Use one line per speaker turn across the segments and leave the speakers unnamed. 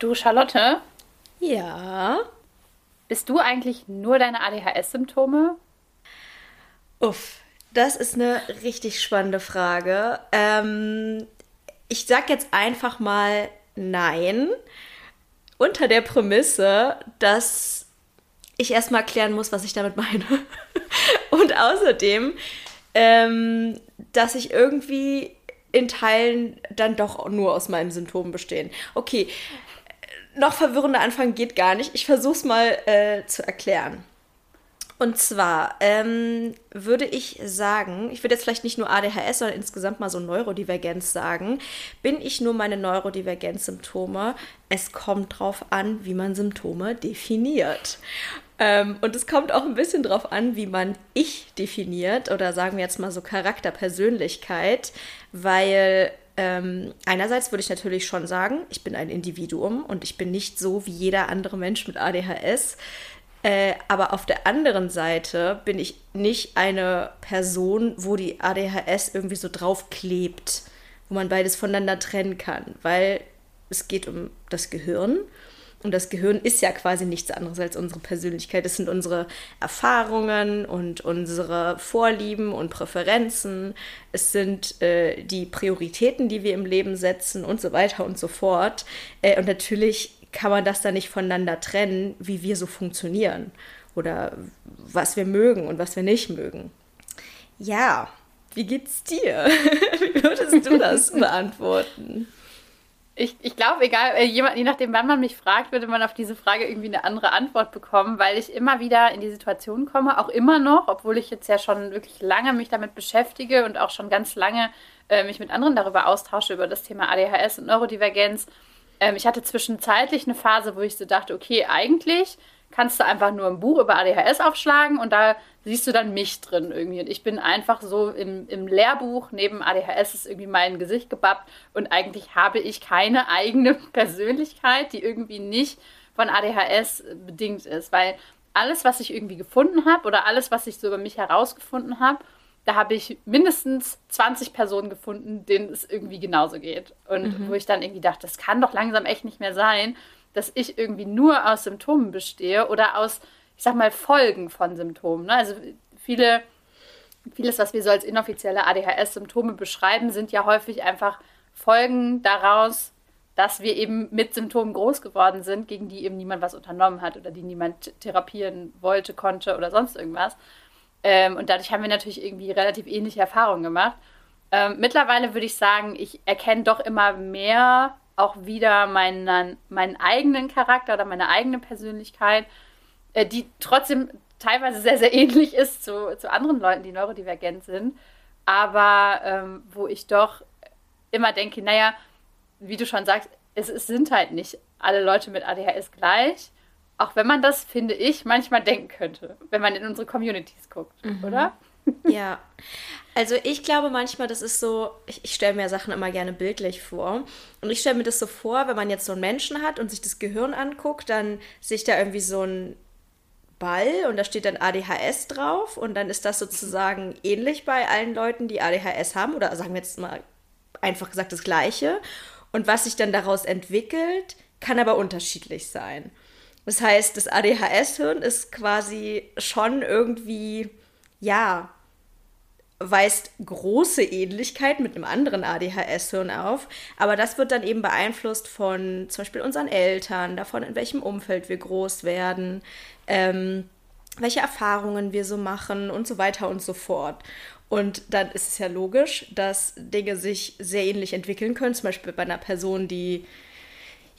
Du, Charlotte?
Ja.
Bist du eigentlich nur deine ADHS-Symptome?
Uff, das ist eine richtig spannende Frage. Ähm, ich sag jetzt einfach mal nein, unter der Prämisse, dass ich erstmal klären muss, was ich damit meine. Und außerdem, ähm, dass ich irgendwie in Teilen dann doch nur aus meinen Symptomen bestehen. Okay, noch verwirrender Anfang geht gar nicht. Ich versuche es mal äh, zu erklären. Und zwar ähm, würde ich sagen, ich würde jetzt vielleicht nicht nur ADHS, sondern insgesamt mal so Neurodivergenz sagen. Bin ich nur meine Neurodivergenz-Symptome? Es kommt drauf an, wie man Symptome definiert. Ähm, und es kommt auch ein bisschen drauf an, wie man ich definiert oder sagen wir jetzt mal so Charakterpersönlichkeit, weil ähm, einerseits würde ich natürlich schon sagen, ich bin ein Individuum und ich bin nicht so wie jeder andere Mensch mit ADHS. Äh, aber auf der anderen Seite bin ich nicht eine Person, wo die ADHS irgendwie so draufklebt, wo man beides voneinander trennen kann, weil es geht um das Gehirn und das Gehirn ist ja quasi nichts anderes als unsere Persönlichkeit. Es sind unsere Erfahrungen und unsere Vorlieben und Präferenzen. Es sind äh, die Prioritäten, die wir im Leben setzen und so weiter und so fort. Äh, und natürlich kann man das dann nicht voneinander trennen, wie wir so funktionieren oder was wir mögen und was wir nicht mögen. Ja, wie geht's dir? wie würdest du das beantworten?
Ich, ich glaube, egal, äh, jemand, je nachdem, wann man mich fragt, würde man auf diese Frage irgendwie eine andere Antwort bekommen, weil ich immer wieder in die Situation komme, auch immer noch, obwohl ich jetzt ja schon wirklich lange mich damit beschäftige und auch schon ganz lange äh, mich mit anderen darüber austausche, über das Thema ADHS und Neurodivergenz. Ähm, ich hatte zwischenzeitlich eine Phase, wo ich so dachte, okay, eigentlich kannst du einfach nur ein Buch über ADHS aufschlagen und da siehst du dann mich drin irgendwie. Und ich bin einfach so im, im Lehrbuch neben ADHS ist irgendwie mein Gesicht gebappt und eigentlich habe ich keine eigene Persönlichkeit, die irgendwie nicht von ADHS bedingt ist, weil alles, was ich irgendwie gefunden habe oder alles, was ich so über mich herausgefunden habe, da habe ich mindestens 20 Personen gefunden, denen es irgendwie genauso geht. Und mhm. wo ich dann irgendwie dachte, das kann doch langsam echt nicht mehr sein dass ich irgendwie nur aus Symptomen bestehe oder aus, ich sag mal, Folgen von Symptomen. Ne? Also viele, vieles, was wir so als inoffizielle ADHS-Symptome beschreiben, sind ja häufig einfach Folgen daraus, dass wir eben mit Symptomen groß geworden sind, gegen die eben niemand was unternommen hat oder die niemand therapieren wollte, konnte oder sonst irgendwas. Ähm, und dadurch haben wir natürlich irgendwie relativ ähnliche Erfahrungen gemacht. Ähm, mittlerweile würde ich sagen, ich erkenne doch immer mehr auch wieder meinen, meinen eigenen Charakter oder meine eigene Persönlichkeit, äh, die trotzdem teilweise sehr, sehr ähnlich ist zu, zu anderen Leuten, die neurodivergent sind, aber ähm, wo ich doch immer denke, naja, wie du schon sagst, es, es sind halt nicht alle Leute mit ADHS gleich, auch wenn man das, finde ich, manchmal denken könnte, wenn man in unsere Communities guckt, mhm. oder?
Ja, also ich glaube manchmal, das ist so, ich, ich stelle mir Sachen immer gerne bildlich vor. Und ich stelle mir das so vor, wenn man jetzt so einen Menschen hat und sich das Gehirn anguckt, dann sehe ich da irgendwie so ein Ball und da steht dann ADHS drauf und dann ist das sozusagen ähnlich bei allen Leuten, die ADHS haben oder sagen wir jetzt mal einfach gesagt das gleiche. Und was sich dann daraus entwickelt, kann aber unterschiedlich sein. Das heißt, das ADHS-Hirn ist quasi schon irgendwie, ja, weist große Ähnlichkeit mit einem anderen ADHS-Hirn auf, aber das wird dann eben beeinflusst von zum Beispiel unseren Eltern, davon, in welchem Umfeld wir groß werden, ähm, welche Erfahrungen wir so machen und so weiter und so fort. Und dann ist es ja logisch, dass Dinge sich sehr ähnlich entwickeln können, zum Beispiel bei einer Person, die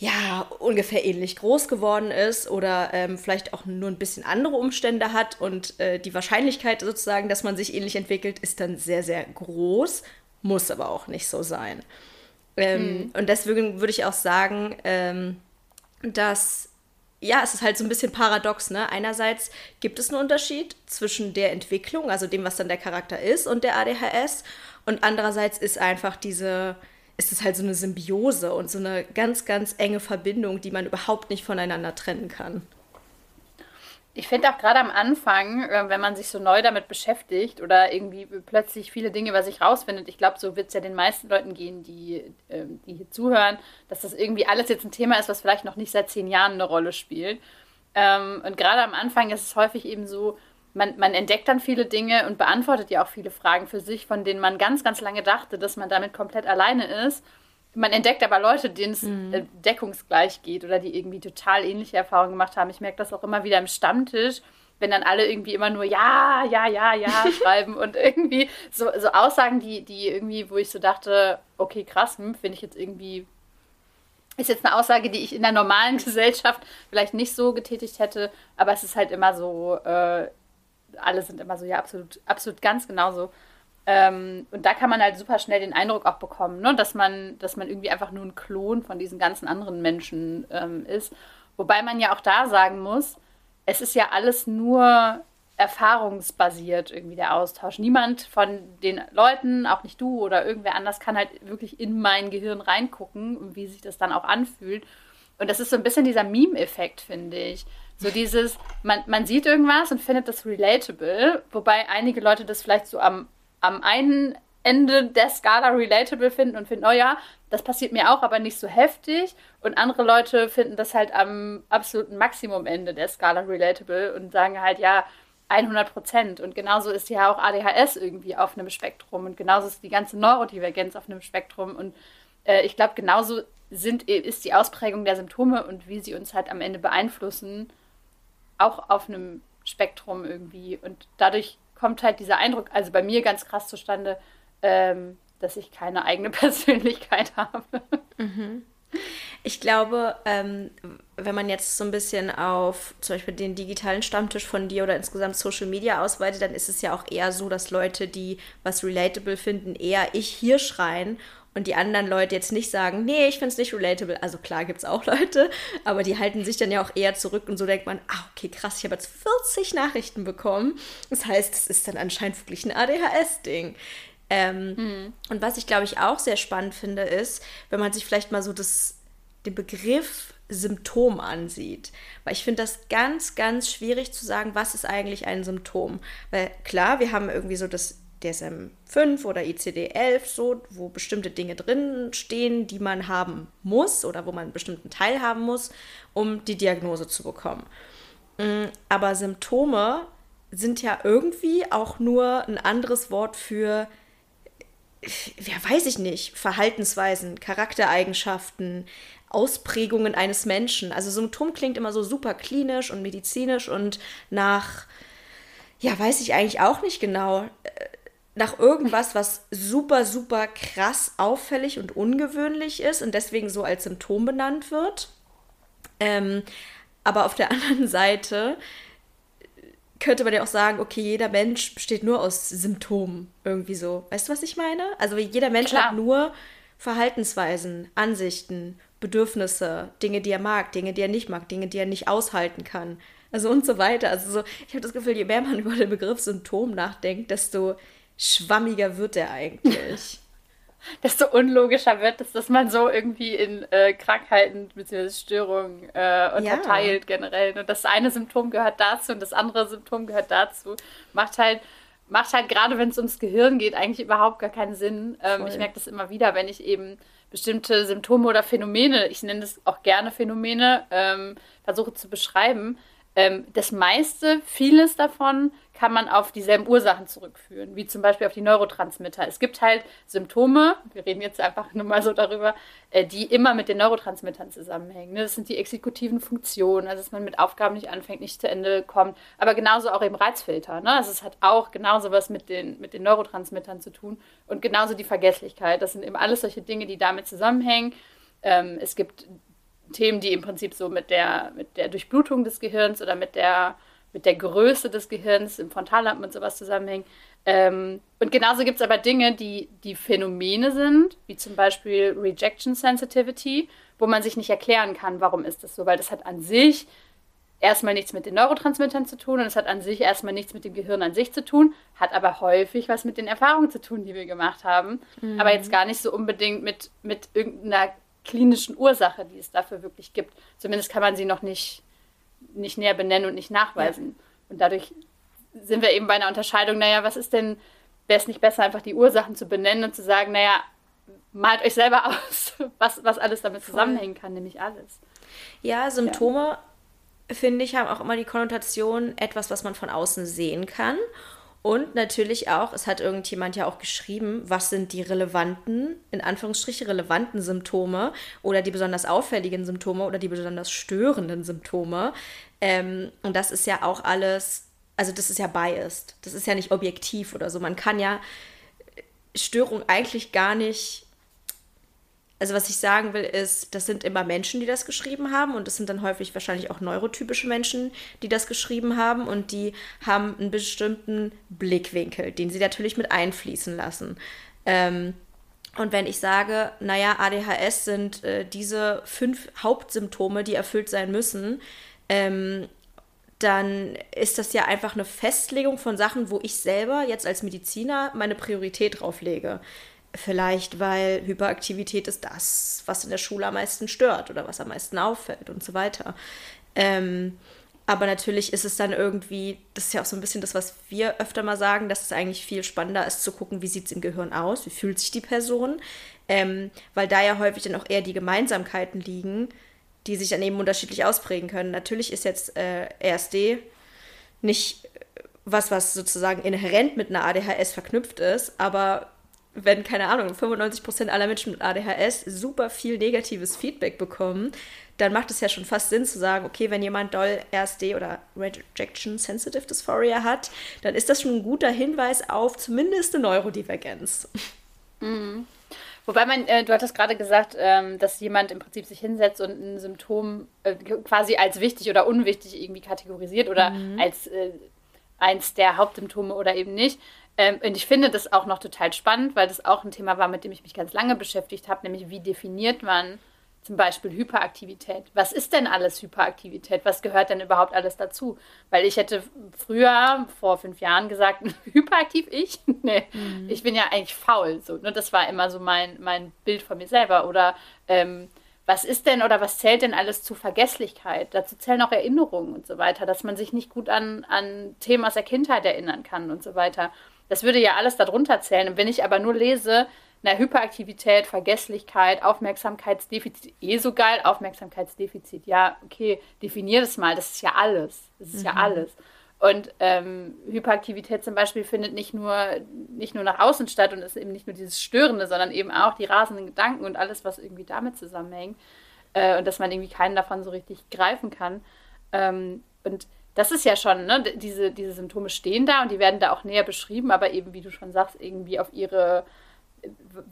ja, ungefähr ähnlich groß geworden ist oder ähm, vielleicht auch nur ein bisschen andere Umstände hat und äh, die Wahrscheinlichkeit sozusagen, dass man sich ähnlich entwickelt, ist dann sehr, sehr groß, muss aber auch nicht so sein. Ähm, hm. Und deswegen würde ich auch sagen, ähm, dass ja, es ist halt so ein bisschen paradox, ne? Einerseits gibt es einen Unterschied zwischen der Entwicklung, also dem, was dann der Charakter ist, und der ADHS. Und andererseits ist einfach diese, ist es halt so eine Symbiose und so eine ganz, ganz enge Verbindung, die man überhaupt nicht voneinander trennen kann.
Ich finde auch gerade am Anfang, äh, wenn man sich so neu damit beschäftigt oder irgendwie plötzlich viele Dinge über sich rausfindet, ich glaube, so wird es ja den meisten Leuten gehen, die, ähm, die hier zuhören, dass das irgendwie alles jetzt ein Thema ist, was vielleicht noch nicht seit zehn Jahren eine Rolle spielt. Ähm, und gerade am Anfang ist es häufig eben so, man, man entdeckt dann viele Dinge und beantwortet ja auch viele Fragen für sich, von denen man ganz, ganz lange dachte, dass man damit komplett alleine ist. Man entdeckt aber Leute, denen es mhm. Äh, deckungsgleich geht oder die irgendwie total ähnliche Erfahrungen gemacht haben. Ich merke das auch immer wieder im Stammtisch, wenn dann alle irgendwie immer nur ja, ja, ja, ja schreiben und irgendwie so, so Aussagen, die, die irgendwie, wo ich so dachte, okay, krass, hm, finde ich jetzt irgendwie, ist jetzt eine Aussage, die ich in der normalen Gesellschaft vielleicht nicht so getätigt hätte, aber es ist halt immer so, äh, alle sind immer so, ja, absolut, absolut ganz genauso. Ähm, und da kann man halt super schnell den Eindruck auch bekommen, ne? dass, man, dass man irgendwie einfach nur ein Klon von diesen ganzen anderen Menschen ähm, ist. Wobei man ja auch da sagen muss, es ist ja alles nur erfahrungsbasiert irgendwie der Austausch. Niemand von den Leuten, auch nicht du oder irgendwer anders, kann halt wirklich in mein Gehirn reingucken wie sich das dann auch anfühlt. Und das ist so ein bisschen dieser Meme-Effekt, finde ich. So dieses, man, man sieht irgendwas und findet das relatable, wobei einige Leute das vielleicht so am, am einen Ende der Skala relatable finden und finden, oh ja, das passiert mir auch, aber nicht so heftig. Und andere Leute finden das halt am absoluten Maximumende der Skala relatable und sagen halt, ja, 100 Prozent. Und genauso ist ja auch ADHS irgendwie auf einem Spektrum und genauso ist die ganze Neurodivergenz auf einem Spektrum. Und äh, ich glaube, genauso sind, ist die Ausprägung der Symptome und wie sie uns halt am Ende beeinflussen auch auf einem Spektrum irgendwie. Und dadurch kommt halt dieser Eindruck, also bei mir ganz krass zustande, ähm, dass ich keine eigene Persönlichkeit habe.
Mhm. Ich glaube, ähm, wenn man jetzt so ein bisschen auf zum Beispiel den digitalen Stammtisch von dir oder insgesamt Social Media ausweitet, dann ist es ja auch eher so, dass Leute, die was relatable finden, eher ich hier schreien und die anderen Leute jetzt nicht sagen, nee, ich finde es nicht relatable. Also klar gibt es auch Leute, aber die halten sich dann ja auch eher zurück und so denkt man, ah, okay, krass, ich habe jetzt 40 Nachrichten bekommen. Das heißt, es ist dann anscheinend wirklich ein ADHS-Ding. Ähm, mhm. Und was ich, glaube ich, auch sehr spannend finde, ist, wenn man sich vielleicht mal so das, den Begriff Symptom ansieht. Weil ich finde das ganz, ganz schwierig zu sagen, was ist eigentlich ein Symptom. Weil klar, wir haben irgendwie so das DSM-5 oder ICD-11, so, wo bestimmte Dinge drin stehen, die man haben muss oder wo man einen bestimmten Teil haben muss, um die Diagnose zu bekommen. Mm, aber Symptome sind ja irgendwie auch nur ein anderes Wort für, ja, weiß ich nicht, Verhaltensweisen, Charaktereigenschaften, Ausprägungen eines Menschen. Also Symptom klingt immer so super klinisch und medizinisch und nach, ja, weiß ich eigentlich auch nicht genau nach irgendwas, was super, super krass auffällig und ungewöhnlich ist und deswegen so als Symptom benannt wird. Ähm, aber auf der anderen Seite könnte man ja auch sagen, okay, jeder Mensch besteht nur aus Symptomen irgendwie so. Weißt du, was ich meine? Also jeder Mensch Klar. hat nur Verhaltensweisen, Ansichten, Bedürfnisse, Dinge, die er mag, Dinge, die er nicht mag, Dinge, die er nicht aushalten kann. Also und so weiter. Also so, ich habe das Gefühl, je mehr man über den Begriff Symptom nachdenkt, desto schwammiger wird er eigentlich.
Desto unlogischer wird es, dass man so irgendwie in äh, Krankheiten bzw. Störungen äh, unterteilt ja. generell. Und das eine Symptom gehört dazu und das andere Symptom gehört dazu. Macht halt, macht halt gerade, wenn es ums Gehirn geht, eigentlich überhaupt gar keinen Sinn. Ähm, ich merke das immer wieder, wenn ich eben bestimmte Symptome oder Phänomene, ich nenne das auch gerne Phänomene, ähm, versuche zu beschreiben. Ähm, das meiste, vieles davon kann man auf dieselben Ursachen zurückführen, wie zum Beispiel auf die Neurotransmitter. Es gibt halt Symptome, wir reden jetzt einfach nur mal so darüber, äh, die immer mit den Neurotransmittern zusammenhängen. Ne? Das sind die exekutiven Funktionen, also dass man mit Aufgaben nicht anfängt, nicht zu Ende kommt, aber genauso auch eben Reizfilter. Ne? Also es hat auch genauso was mit den, mit den Neurotransmittern zu tun und genauso die Vergesslichkeit. Das sind eben alles solche Dinge, die damit zusammenhängen. Ähm, es gibt Themen, die im Prinzip so mit der, mit der Durchblutung des Gehirns oder mit der mit der Größe des Gehirns im Frontallappen und sowas zusammenhängen. Ähm, und genauso gibt es aber Dinge, die, die Phänomene sind, wie zum Beispiel Rejection Sensitivity, wo man sich nicht erklären kann, warum ist das so, weil das hat an sich erstmal nichts mit den Neurotransmittern zu tun und es hat an sich erstmal nichts mit dem Gehirn an sich zu tun, hat aber häufig was mit den Erfahrungen zu tun, die wir gemacht haben, mhm. aber jetzt gar nicht so unbedingt mit, mit irgendeiner klinischen Ursache, die es dafür wirklich gibt. Zumindest kann man sie noch nicht nicht näher benennen und nicht nachweisen. Ja. Und dadurch sind wir eben bei einer Unterscheidung, naja, was ist denn, wäre es nicht besser, einfach die Ursachen zu benennen und zu sagen, naja, malt euch selber aus, was, was alles damit zusammenhängen kann, nämlich alles.
Ja, Symptome, ja. finde ich, haben auch immer die Konnotation, etwas, was man von außen sehen kann. Und natürlich auch, es hat irgendjemand ja auch geschrieben, was sind die relevanten, in Anführungsstrichen relevanten Symptome oder die besonders auffälligen Symptome oder die besonders störenden Symptome. Ähm, und das ist ja auch alles, also das ist ja biased. Das ist ja nicht objektiv oder so. Man kann ja Störung eigentlich gar nicht also was ich sagen will, ist, das sind immer Menschen, die das geschrieben haben und das sind dann häufig wahrscheinlich auch neurotypische Menschen, die das geschrieben haben und die haben einen bestimmten Blickwinkel, den sie natürlich mit einfließen lassen. Ähm, und wenn ich sage, naja, ADHS sind äh, diese fünf Hauptsymptome, die erfüllt sein müssen, ähm, dann ist das ja einfach eine Festlegung von Sachen, wo ich selber jetzt als Mediziner meine Priorität drauf lege. Vielleicht, weil Hyperaktivität ist das, was in der Schule am meisten stört oder was am meisten auffällt und so weiter. Ähm, aber natürlich ist es dann irgendwie, das ist ja auch so ein bisschen das, was wir öfter mal sagen, dass es eigentlich viel spannender ist zu gucken, wie sieht es im Gehirn aus, wie fühlt sich die Person, ähm, weil da ja häufig dann auch eher die Gemeinsamkeiten liegen, die sich dann eben unterschiedlich ausprägen können. Natürlich ist jetzt äh, RSD nicht was, was sozusagen inhärent mit einer ADHS verknüpft ist, aber wenn, keine Ahnung, 95% aller Menschen mit ADHS super viel negatives Feedback bekommen, dann macht es ja schon fast Sinn zu sagen, okay, wenn jemand doll RSD oder Rejection Sensitive Dysphoria hat, dann ist das schon ein guter Hinweis auf zumindest eine Neurodivergenz.
Mhm. Wobei man, äh, du hattest gerade gesagt, ähm, dass jemand im Prinzip sich hinsetzt und ein Symptom äh, quasi als wichtig oder unwichtig irgendwie kategorisiert oder mhm. als äh, eins der Hauptsymptome oder eben nicht. Ähm, und ich finde das auch noch total spannend, weil das auch ein Thema war, mit dem ich mich ganz lange beschäftigt habe, nämlich wie definiert man zum Beispiel Hyperaktivität. Was ist denn alles Hyperaktivität? Was gehört denn überhaupt alles dazu? Weil ich hätte früher, vor fünf Jahren, gesagt, hyperaktiv ich? nee, mhm. ich bin ja eigentlich faul. So, ne? Das war immer so mein, mein Bild von mir selber. Oder ähm, was ist denn oder was zählt denn alles zu Vergesslichkeit? Dazu zählen auch Erinnerungen und so weiter, dass man sich nicht gut an, an Themen aus der Kindheit erinnern kann und so weiter. Das würde ja alles darunter zählen. Und wenn ich aber nur lese, na, Hyperaktivität, Vergesslichkeit, Aufmerksamkeitsdefizit, eh so geil, Aufmerksamkeitsdefizit, ja, okay, definier das mal, das ist ja alles. Das ist mhm. ja alles. Und ähm, Hyperaktivität zum Beispiel findet nicht nur, nicht nur nach außen statt und ist eben nicht nur dieses Störende, sondern eben auch die rasenden Gedanken und alles, was irgendwie damit zusammenhängt. Äh, und dass man irgendwie keinen davon so richtig greifen kann. Ähm, und das ist ja schon, ne, diese, diese Symptome stehen da und die werden da auch näher beschrieben, aber eben, wie du schon sagst, irgendwie auf ihre,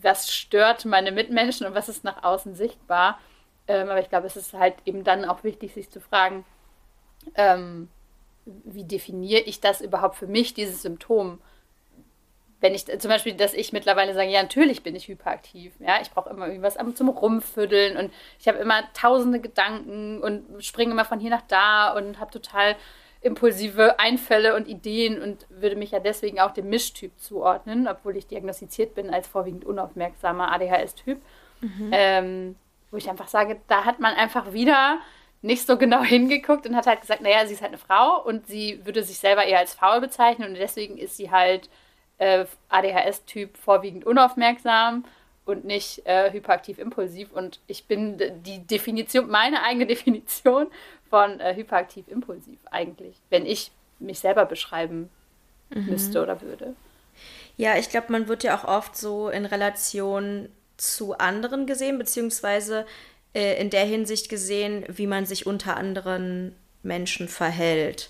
was stört meine Mitmenschen und was ist nach außen sichtbar. Ähm, aber ich glaube, es ist halt eben dann auch wichtig, sich zu fragen, ähm, wie definiere ich das überhaupt für mich, dieses Symptom? Wenn ich zum Beispiel, dass ich mittlerweile sage, ja, natürlich bin ich hyperaktiv. Ja, ich brauche immer irgendwas zum Rumfüddeln und ich habe immer tausende Gedanken und springe immer von hier nach da und habe total impulsive Einfälle und Ideen und würde mich ja deswegen auch dem Mischtyp zuordnen, obwohl ich diagnostiziert bin als vorwiegend unaufmerksamer ADHS-Typ. Mhm. Ähm, wo ich einfach sage, da hat man einfach wieder nicht so genau hingeguckt und hat halt gesagt, naja, sie ist halt eine Frau und sie würde sich selber eher als faul bezeichnen und deswegen ist sie halt äh, ADHS-Typ vorwiegend unaufmerksam und nicht äh, hyperaktiv-impulsiv. Und ich bin die Definition, meine eigene Definition von äh, hyperaktiv-impulsiv eigentlich, wenn ich mich selber beschreiben mhm. müsste oder würde.
Ja, ich glaube, man wird ja auch oft so in Relation zu anderen gesehen, beziehungsweise äh, in der Hinsicht gesehen, wie man sich unter anderen Menschen verhält.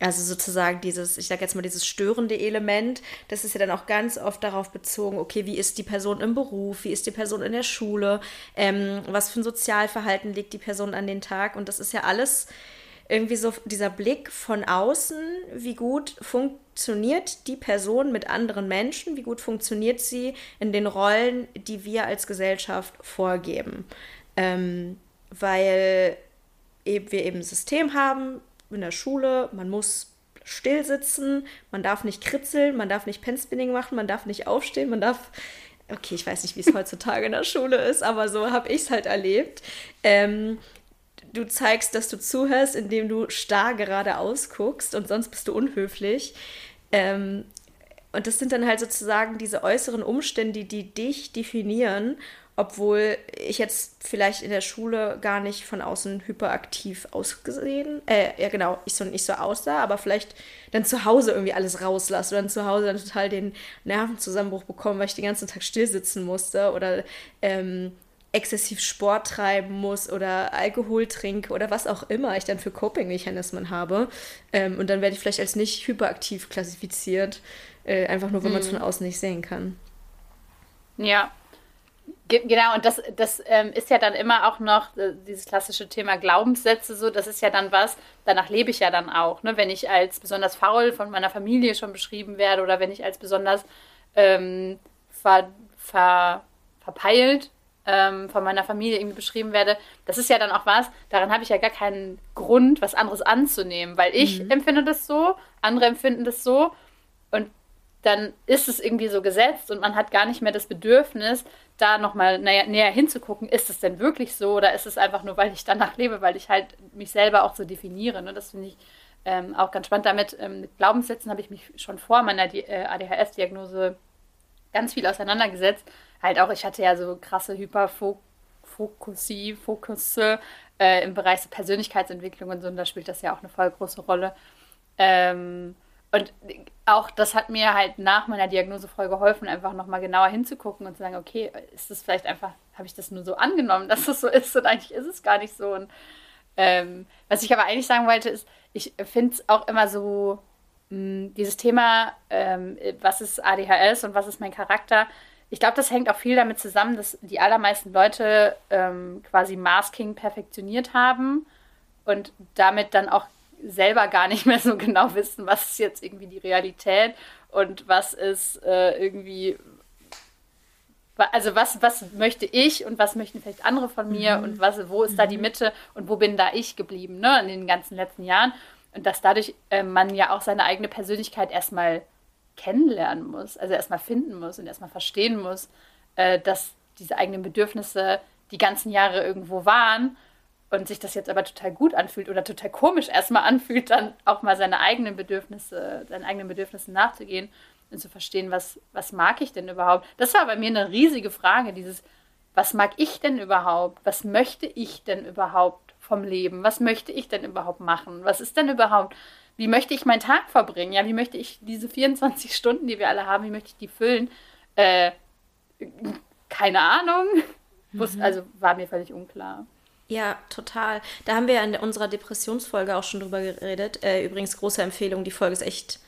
Also sozusagen dieses, ich sage jetzt mal, dieses störende Element, das ist ja dann auch ganz oft darauf bezogen, okay, wie ist die Person im Beruf, wie ist die Person in der Schule, ähm, was für ein Sozialverhalten legt die Person an den Tag. Und das ist ja alles irgendwie so dieser Blick von außen, wie gut funktioniert die Person mit anderen Menschen, wie gut funktioniert sie in den Rollen, die wir als Gesellschaft vorgeben. Ähm, weil eben wir eben ein System haben, in der Schule, man muss still sitzen, man darf nicht kritzeln, man darf nicht Penspinning machen, man darf nicht aufstehen, man darf okay, ich weiß nicht, wie es heutzutage in der Schule ist, aber so habe ich es halt erlebt. Ähm, du zeigst, dass du zuhörst, indem du starr geradeaus guckst und sonst bist du unhöflich. Ähm, und das sind dann halt sozusagen diese äußeren Umstände, die dich definieren, obwohl ich jetzt vielleicht in der Schule gar nicht von außen hyperaktiv ausgesehen, äh, ja genau, ich so nicht so aussah, aber vielleicht dann zu Hause irgendwie alles rauslasse oder dann zu Hause dann total den Nervenzusammenbruch bekommen, weil ich den ganzen Tag still sitzen musste oder ähm, exzessiv Sport treiben muss oder Alkohol trinke oder was auch immer ich dann für Coping-Mechanismen habe. Ähm, und dann werde ich vielleicht als nicht hyperaktiv klassifiziert, äh, einfach nur, wenn mhm. man es von außen nicht sehen kann.
Ja. Ge genau, und das, das ähm, ist ja dann immer auch noch äh, dieses klassische Thema Glaubenssätze, so, das ist ja dann was, danach lebe ich ja dann auch. Ne? Wenn ich als besonders faul von meiner Familie schon beschrieben werde oder wenn ich als besonders ähm, ver, ver, verpeilt ähm, von meiner Familie irgendwie beschrieben werde, das ist ja dann auch was, daran habe ich ja gar keinen Grund, was anderes anzunehmen, weil ich mhm. empfinde das so, andere empfinden das so und dann ist es irgendwie so gesetzt und man hat gar nicht mehr das Bedürfnis, da nochmal näher, näher hinzugucken, ist es denn wirklich so oder ist es einfach nur, weil ich danach lebe, weil ich halt mich selber auch so definiere. Ne? Das finde ich ähm, auch ganz spannend. Damit ähm, mit Glaubenssätzen habe ich mich schon vor meiner äh, ADHS-Diagnose ganz viel auseinandergesetzt halt auch, ich hatte ja so krasse Hyperfokusie, Fokusse äh, im Bereich so Persönlichkeitsentwicklung und so, und da spielt das ja auch eine voll große Rolle. Ähm, und auch das hat mir halt nach meiner Diagnose voll geholfen, einfach nochmal genauer hinzugucken und zu sagen, okay, ist das vielleicht einfach, habe ich das nur so angenommen, dass das so ist und eigentlich ist es gar nicht so. Und ähm, was ich aber eigentlich sagen wollte, ist, ich finde es auch immer so, mh, hm, dieses Thema, ähm, was ist ADHS und was ist mein Charakter, ich glaube, das hängt auch viel damit zusammen, dass die allermeisten Leute ähm, quasi Masking perfektioniert haben und damit dann auch selber gar nicht mehr so genau wissen, was ist jetzt irgendwie die Realität und was ist äh, irgendwie, also was, was möchte ich und was möchten vielleicht andere von mir mhm. und was, wo ist mhm. da die mhm. Mitte und wo bin da ich geblieben, ne, in den ganzen letzten Jahren. Und dass dadurch äh, man ja auch seine eigene Persönlichkeit erstmal kennenlernen muss, also erstmal finden muss und erstmal verstehen muss, äh, dass diese eigenen Bedürfnisse die ganzen Jahre irgendwo waren und sich das jetzt aber total gut anfühlt oder total komisch erstmal anfühlt, dann auch mal seine eigenen Bedürfnisse, seinen eigenen Bedürfnissen nachzugehen und zu verstehen, was, was mag ich denn überhaupt? Das war bei mir eine riesige Frage, dieses, was mag ich denn überhaupt? Was möchte ich denn überhaupt vom Leben? Was möchte ich denn überhaupt machen? Was ist denn überhaupt wie möchte ich meinen Tag verbringen? Ja, wie möchte ich diese 24 Stunden, die wir alle haben, wie möchte ich die füllen? Äh, keine Ahnung. Mhm. Also war mir völlig unklar.
Ja, total. Da haben wir ja in unserer Depressionsfolge auch schon drüber geredet. Äh, übrigens, große Empfehlung, die Folge ist echt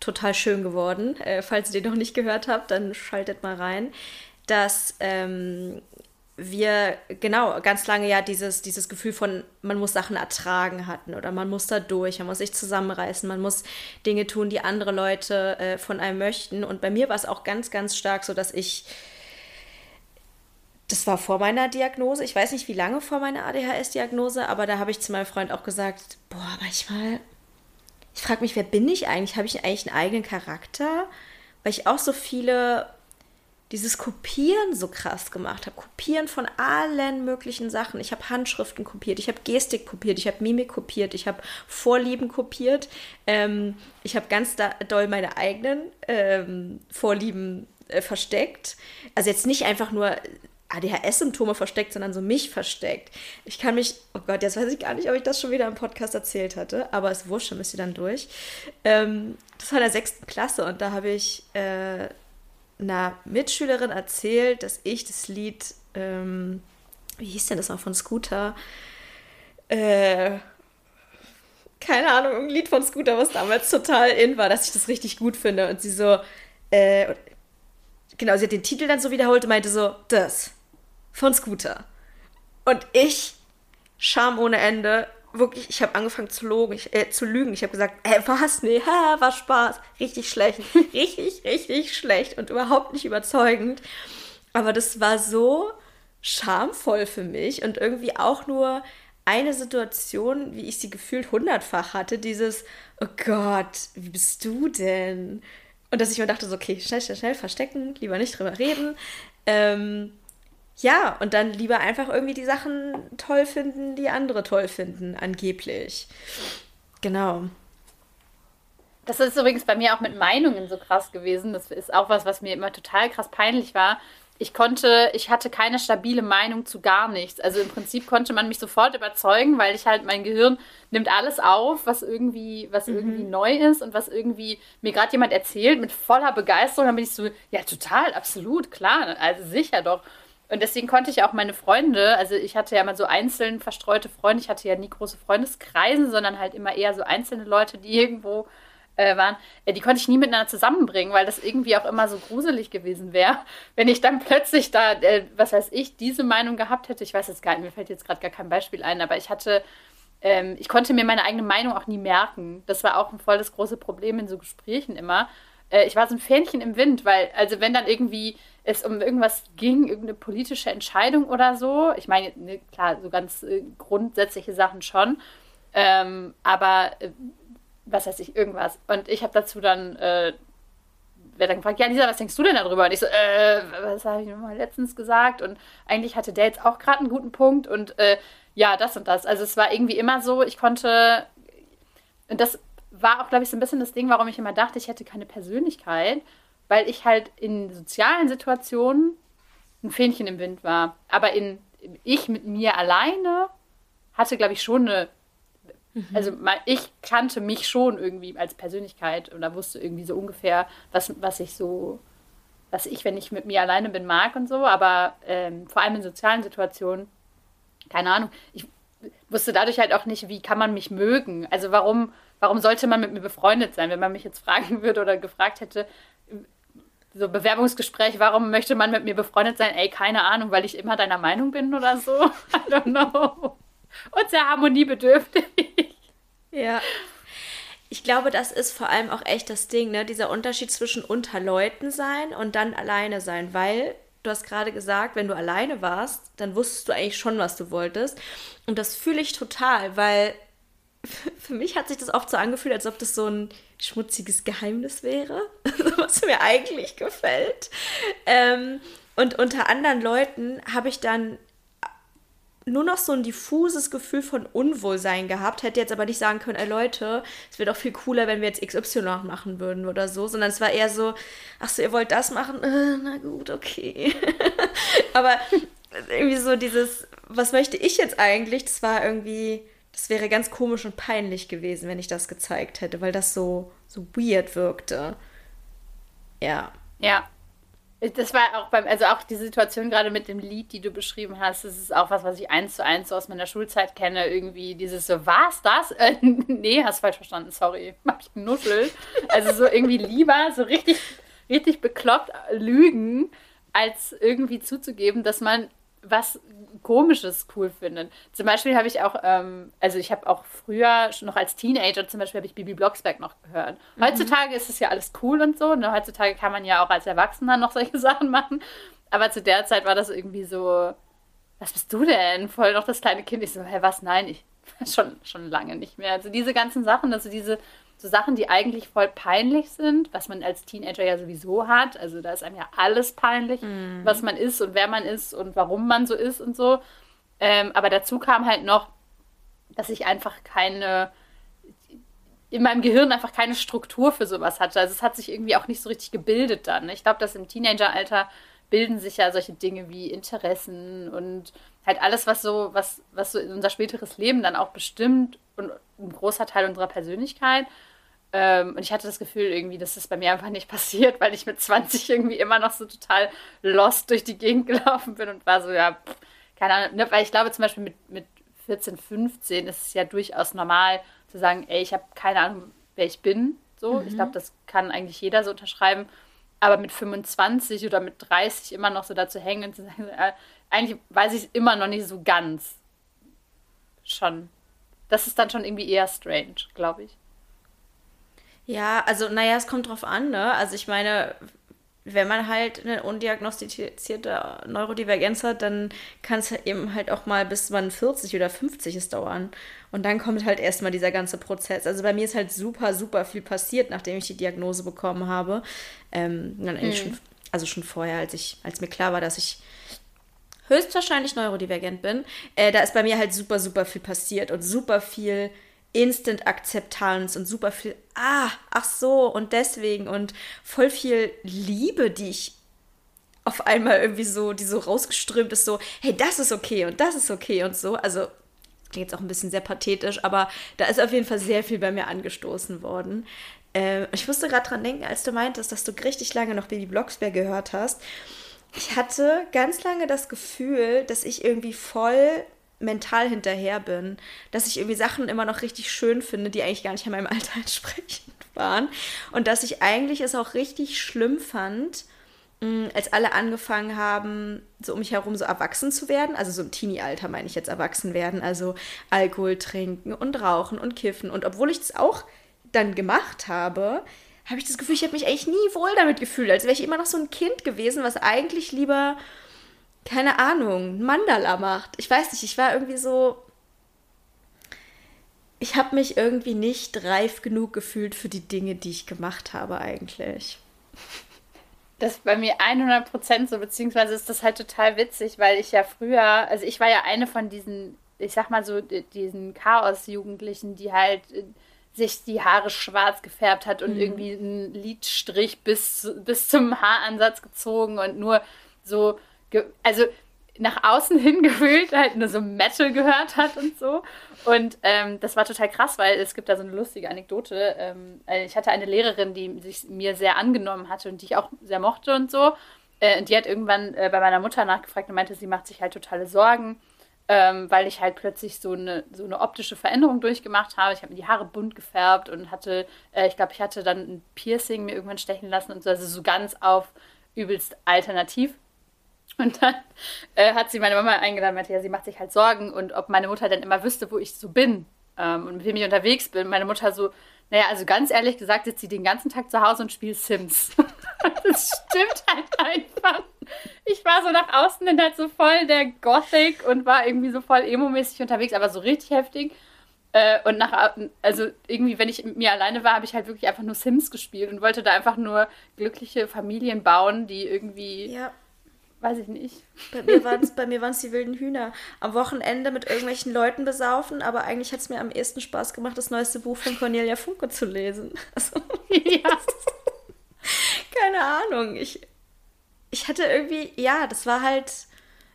total schön geworden. Äh, falls ihr die noch nicht gehört habt, dann schaltet mal rein. Dass ähm, wir genau ganz lange ja dieses, dieses Gefühl von, man muss Sachen ertragen hatten oder man muss da durch, man muss sich zusammenreißen, man muss Dinge tun, die andere Leute äh, von einem möchten. Und bei mir war es auch ganz, ganz stark so, dass ich, das war vor meiner Diagnose, ich weiß nicht wie lange vor meiner ADHS-Diagnose, aber da habe ich zu meinem Freund auch gesagt, boah, manchmal, ich frage mich, wer bin ich eigentlich? Habe ich eigentlich einen eigenen Charakter? Weil ich auch so viele dieses Kopieren so krass gemacht habe. Kopieren von allen möglichen Sachen. Ich habe Handschriften kopiert, ich habe Gestik kopiert, ich habe Mimik kopiert, ich habe Vorlieben kopiert. Ähm, ich habe ganz doll meine eigenen ähm, Vorlieben äh, versteckt. Also jetzt nicht einfach nur ADHS-Symptome versteckt, sondern so mich versteckt. Ich kann mich, oh Gott, jetzt weiß ich gar nicht, ob ich das schon wieder im Podcast erzählt hatte, aber es wurscht, müsst ihr dann durch. Ähm, das war in der sechsten Klasse und da habe ich äh, einer Mitschülerin erzählt, dass ich das Lied, ähm, wie hieß denn das noch von Scooter? Äh, keine Ahnung, ein Lied von Scooter, was damals total in war, dass ich das richtig gut finde. Und sie so, äh, genau, sie hat den Titel dann so wiederholt und meinte so, das, von Scooter. Und ich, Scham ohne Ende, wirklich, ich habe angefangen zu, logen, ich, äh, zu lügen. Ich habe gesagt, äh, was? Nee, ha, war Spaß. Richtig schlecht. richtig, richtig schlecht und überhaupt nicht überzeugend. Aber das war so schamvoll für mich und irgendwie auch nur eine Situation, wie ich sie gefühlt hundertfach hatte, dieses, oh Gott, wie bist du denn? Und dass ich mir dachte, so, okay, schnell, schnell, schnell, verstecken, lieber nicht drüber reden. Ähm, ja, und dann lieber einfach irgendwie die Sachen toll finden, die andere toll finden, angeblich. Genau.
Das ist übrigens bei mir auch mit Meinungen so krass gewesen. Das ist auch was, was mir immer total krass peinlich war. Ich konnte, ich hatte keine stabile Meinung zu gar nichts. Also im Prinzip konnte man mich sofort überzeugen, weil ich halt, mein Gehirn nimmt alles auf, was irgendwie, was mhm. irgendwie neu ist und was irgendwie mir gerade jemand erzählt mit voller Begeisterung. Dann bin ich so, ja, total, absolut, klar, also sicher doch. Und deswegen konnte ich auch meine Freunde, also ich hatte ja mal so einzeln verstreute Freunde, ich hatte ja nie große Freundeskreise, sondern halt immer eher so einzelne Leute, die irgendwo äh, waren, äh, die konnte ich nie miteinander zusammenbringen, weil das irgendwie auch immer so gruselig gewesen wäre, wenn ich dann plötzlich da, äh, was weiß ich, diese Meinung gehabt hätte. Ich weiß jetzt gar nicht, mir fällt jetzt gerade gar kein Beispiel ein, aber ich hatte, ähm, ich konnte mir meine eigene Meinung auch nie merken. Das war auch ein voll das große Problem in so Gesprächen immer. Äh, ich war so ein Fähnchen im Wind, weil, also wenn dann irgendwie es um irgendwas ging, irgendeine politische Entscheidung oder so. Ich meine, ne, klar, so ganz äh, grundsätzliche Sachen schon. Ähm, aber äh, was weiß ich, irgendwas. Und ich habe dazu dann, äh, wer dann gefragt, ja, Lisa, was denkst du denn darüber? Und ich so, äh, was habe ich nochmal letztens gesagt? Und eigentlich hatte der jetzt auch gerade einen guten Punkt und äh, ja, das und das. Also es war irgendwie immer so, ich konnte, und das war auch, glaube ich, so ein bisschen das Ding, warum ich immer dachte, ich hätte keine Persönlichkeit, weil ich halt in sozialen Situationen ein Fähnchen im Wind war. Aber in ich mit mir alleine hatte, glaube ich, schon eine. Mhm. Also ich kannte mich schon irgendwie als Persönlichkeit oder wusste irgendwie so ungefähr, was, was ich so, was ich, wenn ich mit mir alleine bin, mag und so. Aber ähm, vor allem in sozialen Situationen, keine Ahnung, ich wusste dadurch halt auch nicht, wie kann man mich mögen. Also warum, warum sollte man mit mir befreundet sein? Wenn man mich jetzt fragen würde oder gefragt hätte, so Bewerbungsgespräch, warum möchte man mit mir befreundet sein? Ey, keine Ahnung, weil ich immer deiner Meinung bin oder so. I don't know. Und sehr harmoniebedürftig.
Ja. Ich glaube, das ist vor allem auch echt das Ding, ne? Dieser Unterschied zwischen unter Leuten sein und dann alleine sein, weil du hast gerade gesagt, wenn du alleine warst, dann wusstest du eigentlich schon, was du wolltest. Und das fühle ich total, weil für mich hat sich das oft so angefühlt, als ob das so ein schmutziges Geheimnis wäre, was mir eigentlich gefällt. Ähm, und unter anderen Leuten habe ich dann nur noch so ein diffuses Gefühl von Unwohlsein gehabt, hätte jetzt aber nicht sagen können, ey Leute, es wäre doch viel cooler, wenn wir jetzt XY machen würden oder so, sondern es war eher so, ach so, ihr wollt das machen? Äh, na gut, okay. aber irgendwie so dieses, was möchte ich jetzt eigentlich? Das war irgendwie das wäre ganz komisch und peinlich gewesen, wenn ich das gezeigt hätte, weil das so, so weird wirkte. Ja.
Ja. Das war auch beim, also auch die Situation gerade mit dem Lied, die du beschrieben hast, das ist auch was, was ich eins zu eins so aus meiner Schulzeit kenne. Irgendwie dieses so, was das? Äh, nee, hast falsch verstanden, sorry. Hab ich genuschelt. Also so irgendwie lieber, so richtig, richtig bekloppt lügen, als irgendwie zuzugeben, dass man was Komisches cool findet. Zum Beispiel habe ich auch, ähm, also ich habe auch früher, noch als Teenager zum Beispiel, habe ich Bibi Blocksberg noch gehört. Mhm. Heutzutage mhm. ist es ja alles cool und so. Ne? Heutzutage kann man ja auch als Erwachsener noch solche Sachen machen. Aber zu der Zeit war das irgendwie so, was bist du denn? Voll noch das kleine Kind. Ich so, hä, was? Nein, ich schon, schon lange nicht mehr. Also diese ganzen Sachen, also diese so Sachen, die eigentlich voll peinlich sind, was man als Teenager ja sowieso hat. Also da ist einem ja alles peinlich, mhm. was man ist und wer man ist und warum man so ist und so. Ähm, aber dazu kam halt noch, dass ich einfach keine, in meinem Gehirn einfach keine Struktur für sowas hatte. Also es hat sich irgendwie auch nicht so richtig gebildet dann. Ich glaube, dass im Teenageralter bilden sich ja solche Dinge wie Interessen und halt alles, was so, was, was so unser späteres Leben dann auch bestimmt und ein großer Teil unserer Persönlichkeit. Ähm, und ich hatte das Gefühl irgendwie, dass das bei mir einfach nicht passiert, weil ich mit 20 irgendwie immer noch so total lost durch die Gegend gelaufen bin und war so, ja, pff, keine Ahnung, ne, weil ich glaube zum Beispiel mit, mit 14, 15 ist es ja durchaus normal zu sagen, ey, ich habe keine Ahnung, wer ich bin. So, mhm. ich glaube, das kann eigentlich jeder so unterschreiben. Aber mit 25 oder mit 30 immer noch so dazu hängen und zu sagen, äh, eigentlich weiß ich es immer noch nicht so ganz. Schon. Das ist dann schon irgendwie eher strange, glaube ich.
Ja, also naja, es kommt drauf an, ne? Also ich meine, wenn man halt eine undiagnostizierte Neurodivergenz hat, dann kann es eben halt auch mal bis man 40 oder 50 ist dauern. Und dann kommt halt erstmal dieser ganze Prozess. Also bei mir ist halt super, super viel passiert, nachdem ich die Diagnose bekommen habe. Ähm, mhm. schon, also schon vorher, als ich, als mir klar war, dass ich höchstwahrscheinlich neurodivergent bin, äh, da ist bei mir halt super, super viel passiert und super viel Instant-Akzeptanz und super viel, ah, ach so, und deswegen und voll viel Liebe, die ich auf einmal irgendwie so, die so rausgeströmt ist, so, hey, das ist okay und das ist okay und so. Also, klingt jetzt auch ein bisschen sehr pathetisch, aber da ist auf jeden Fall sehr viel bei mir angestoßen worden. Äh, ich musste gerade dran denken, als du meintest, dass du richtig lange noch Baby Blocksberg gehört hast. Ich hatte ganz lange das Gefühl, dass ich irgendwie voll mental hinterher bin, dass ich irgendwie Sachen immer noch richtig schön finde, die eigentlich gar nicht an meinem Alter entsprechend waren. Und dass ich eigentlich es auch richtig schlimm fand, mm, als alle angefangen haben, so um mich herum so erwachsen zu werden, also so im Teenie-Alter meine ich jetzt erwachsen werden, also Alkohol trinken und rauchen und kiffen. Und obwohl ich das auch dann gemacht habe, habe ich das Gefühl, ich habe mich eigentlich nie wohl damit gefühlt, als wäre ich immer noch so ein Kind gewesen, was eigentlich lieber, keine Ahnung, Mandala macht. Ich weiß nicht, ich war irgendwie so. Ich habe mich irgendwie nicht reif genug gefühlt für die Dinge, die ich gemacht habe, eigentlich.
Das ist bei mir 100% so, beziehungsweise ist das halt total witzig, weil ich ja früher, also ich war ja eine von diesen, ich sag mal so, diesen Chaos-Jugendlichen, die halt sich die Haare schwarz gefärbt hat und mhm. irgendwie einen Lidstrich bis, bis zum Haaransatz gezogen und nur so, also nach außen hin gefühlt halt nur so Metal gehört hat und so. Und ähm, das war total krass, weil es gibt da so eine lustige Anekdote. Ähm, äh, ich hatte eine Lehrerin, die sich mir sehr angenommen hatte und die ich auch sehr mochte und so. Äh, und die hat irgendwann äh, bei meiner Mutter nachgefragt und meinte, sie macht sich halt totale Sorgen ähm, weil ich halt plötzlich so eine, so eine optische Veränderung durchgemacht habe. Ich habe mir die Haare bunt gefärbt und hatte, äh, ich glaube, ich hatte dann ein Piercing mir irgendwann stechen lassen und so, also so ganz auf übelst alternativ. Und dann äh, hat sie meine Mama eingeladen, meinte, ja, sie macht sich halt Sorgen und ob meine Mutter dann immer wüsste, wo ich so bin ähm, und mit wem ich unterwegs bin. Meine Mutter so, naja, also ganz ehrlich gesagt, sitzt sie den ganzen Tag zu Hause und spielt Sims. das stimmt halt einfach. Ich war so nach außen hin halt so voll der Gothic und war irgendwie so voll emo-mäßig unterwegs, aber so richtig heftig. Äh, und nach, also irgendwie, wenn ich mit mir alleine war, habe ich halt wirklich einfach nur Sims gespielt und wollte da einfach nur glückliche Familien bauen, die irgendwie ja. Weiß ich nicht.
Bei mir waren es die wilden Hühner. Am Wochenende mit irgendwelchen Leuten besaufen, aber eigentlich hat es mir am ehesten Spaß gemacht, das neueste Buch von Cornelia Funke zu lesen. Also, ja. keine Ahnung. Ich, ich hatte irgendwie, ja, das war halt.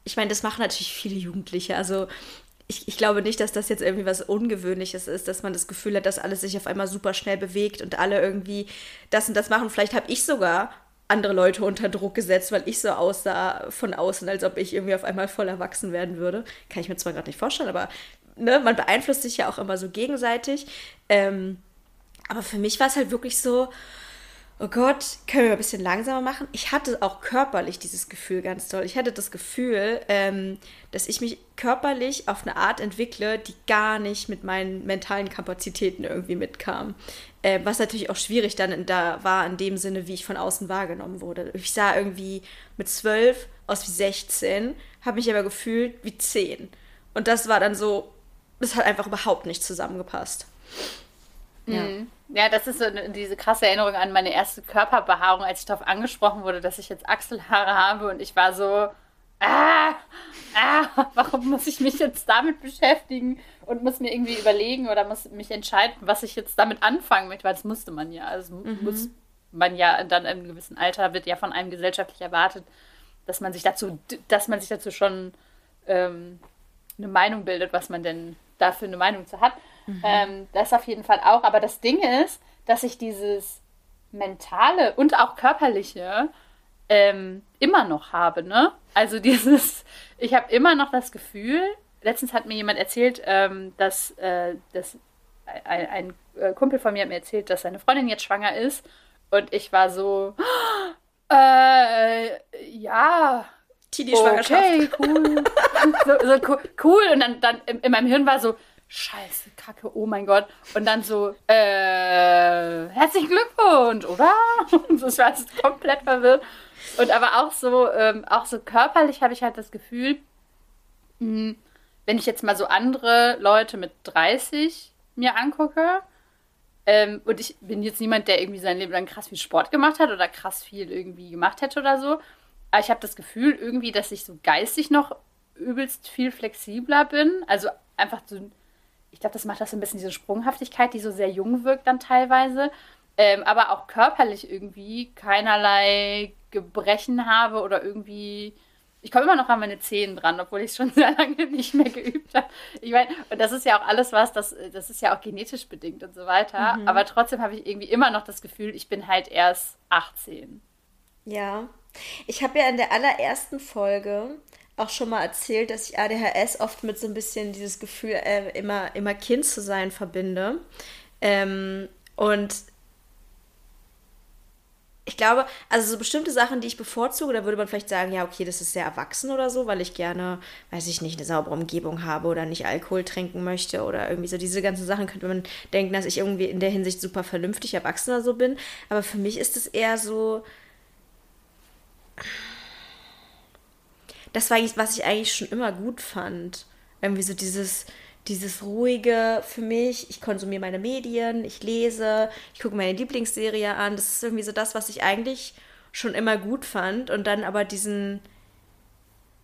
Ich meine, das machen natürlich viele Jugendliche. Also ich, ich, glaube nicht, dass das jetzt irgendwie was Ungewöhnliches ist, dass man das Gefühl hat, dass alles sich auf einmal super schnell bewegt und alle irgendwie das und das machen. Vielleicht habe ich sogar andere Leute unter Druck gesetzt, weil ich so aussah von außen, als ob ich irgendwie auf einmal voll erwachsen werden würde. Kann ich mir zwar gerade nicht vorstellen, aber ne, man beeinflusst sich ja auch immer so gegenseitig. Ähm, aber für mich war es halt wirklich so, oh Gott, können wir ein bisschen langsamer machen? Ich hatte auch körperlich dieses Gefühl ganz toll. Ich hatte das Gefühl, ähm, dass ich mich körperlich auf eine Art entwickle, die gar nicht mit meinen mentalen Kapazitäten irgendwie mitkam. Äh, was natürlich auch schwierig dann da war in dem Sinne, wie ich von außen wahrgenommen wurde. Ich sah irgendwie mit zwölf aus wie 16, habe mich aber gefühlt wie zehn. Und das war dann so, das hat einfach überhaupt nicht zusammengepasst.
Ja. Mhm. ja, das ist so diese krasse Erinnerung an meine erste Körperbehaarung, als ich darauf angesprochen wurde, dass ich jetzt Achselhaare habe und ich war so, ah, ah, warum muss ich mich jetzt damit beschäftigen und muss mir irgendwie überlegen oder muss mich entscheiden, was ich jetzt damit anfangen möchte, weil das musste man ja. Also mhm. muss man ja dann in einem gewissen Alter wird ja von einem gesellschaftlich erwartet, dass man sich dazu, dass man sich dazu schon ähm, eine Meinung bildet, was man denn dafür eine Meinung zu hat. Mhm. Ähm, das auf jeden Fall auch. Aber das Ding ist, dass ich dieses mentale und auch körperliche ähm, immer noch habe, ne? Also dieses, ich habe immer noch das Gefühl, letztens hat mir jemand erzählt, ähm, dass, äh, dass ein, ein, äh, Kumpel von mir hat mir erzählt, dass seine Freundin jetzt schwanger ist und ich war so, äh, ja, Teenie-Schwangerschaft. Okay, cool. so, so, cool. Und dann, dann in, in meinem Hirn war so, Scheiße, Kacke, oh mein Gott. Und dann so, äh, herzlichen Glückwunsch, oder? das war komplett verwirrt. Und aber auch so, ähm, auch so körperlich habe ich halt das Gefühl, mh, hm, wenn ich jetzt mal so andere Leute mit 30 mir angucke, ähm, und ich bin jetzt niemand, der irgendwie sein Leben lang krass viel Sport gemacht hat oder krass viel irgendwie gemacht hätte oder so, Aber ich habe das Gefühl irgendwie, dass ich so geistig noch übelst viel flexibler bin. Also einfach so, ich glaube, das macht das so ein bisschen diese Sprunghaftigkeit, die so sehr jung wirkt dann teilweise. Ähm, aber auch körperlich irgendwie keinerlei Gebrechen habe oder irgendwie. Ich komme immer noch an meine Zehen dran, obwohl ich es schon sehr lange nicht mehr geübt habe. Ich meine, und das ist ja auch alles was, das, das ist ja auch genetisch bedingt und so weiter. Mhm. Aber trotzdem habe ich irgendwie immer noch das Gefühl, ich bin halt erst 18.
Ja. Ich habe ja in der allerersten Folge auch schon mal erzählt, dass ich ADHS oft mit so ein bisschen dieses Gefühl, äh, immer, immer Kind zu sein, verbinde. Ähm, und ich glaube, also so bestimmte Sachen, die ich bevorzuge, da würde man vielleicht sagen, ja, okay, das ist sehr erwachsen oder so, weil ich gerne, weiß ich nicht, eine saubere Umgebung habe oder nicht Alkohol trinken möchte oder irgendwie so diese ganzen Sachen könnte man denken, dass ich irgendwie in der Hinsicht super vernünftig erwachsen oder so bin. Aber für mich ist es eher so, das war eigentlich, was ich eigentlich schon immer gut fand. Irgendwie so dieses, dieses ruhige für mich. Ich konsumiere meine Medien, ich lese, ich gucke meine Lieblingsserie an. Das ist irgendwie so das, was ich eigentlich schon immer gut fand und dann aber diesen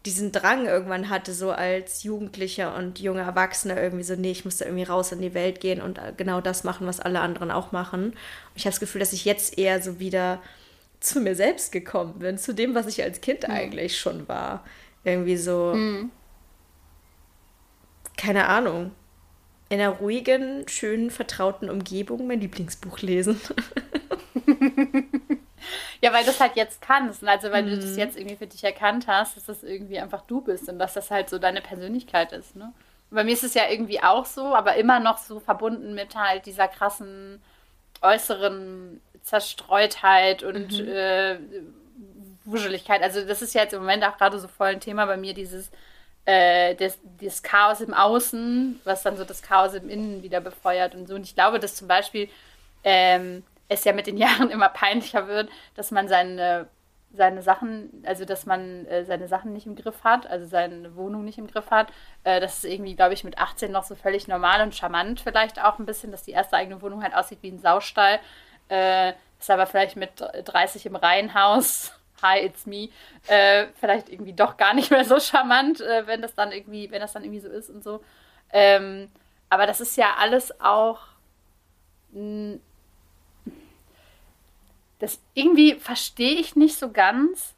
diesen Drang irgendwann hatte, so als Jugendlicher und junge Erwachsene irgendwie so, nee, ich muss da irgendwie raus in die Welt gehen und genau das machen, was alle anderen auch machen. Und ich habe das Gefühl, dass ich jetzt eher so wieder zu mir selbst gekommen bin, zu dem, was ich als Kind eigentlich schon war. Irgendwie so. Mhm keine Ahnung, in einer ruhigen, schönen, vertrauten Umgebung mein Lieblingsbuch lesen.
ja, weil du es halt jetzt kannst. Also weil mm. du das mhm. jetzt irgendwie für dich erkannt hast, dass das irgendwie einfach du bist und dass das halt so deine Persönlichkeit ist. Ne? Und bei mir ist es ja irgendwie auch so, aber immer noch so verbunden mit halt dieser krassen äußeren Zerstreutheit und mhm. äh, Wuscheligkeit. Also das ist ja jetzt im Moment auch gerade so voll ein Thema bei mir, dieses äh, das, das Chaos im Außen, was dann so das Chaos im Innen wieder befeuert und so. Und ich glaube, dass zum Beispiel ähm, es ja mit den Jahren immer peinlicher wird, dass man seine, seine Sachen, also dass man äh, seine Sachen nicht im Griff hat, also seine Wohnung nicht im Griff hat. Äh, das ist irgendwie, glaube ich, mit 18 noch so völlig normal und charmant vielleicht auch ein bisschen, dass die erste eigene Wohnung halt aussieht wie ein Saustall. Äh, ist aber vielleicht mit 30 im Reihenhaus hi, it's me, äh, vielleicht irgendwie doch gar nicht mehr so charmant, äh, wenn das dann irgendwie, wenn das dann irgendwie so ist und so. Ähm, aber das ist ja alles auch. Das irgendwie verstehe ich nicht so ganz,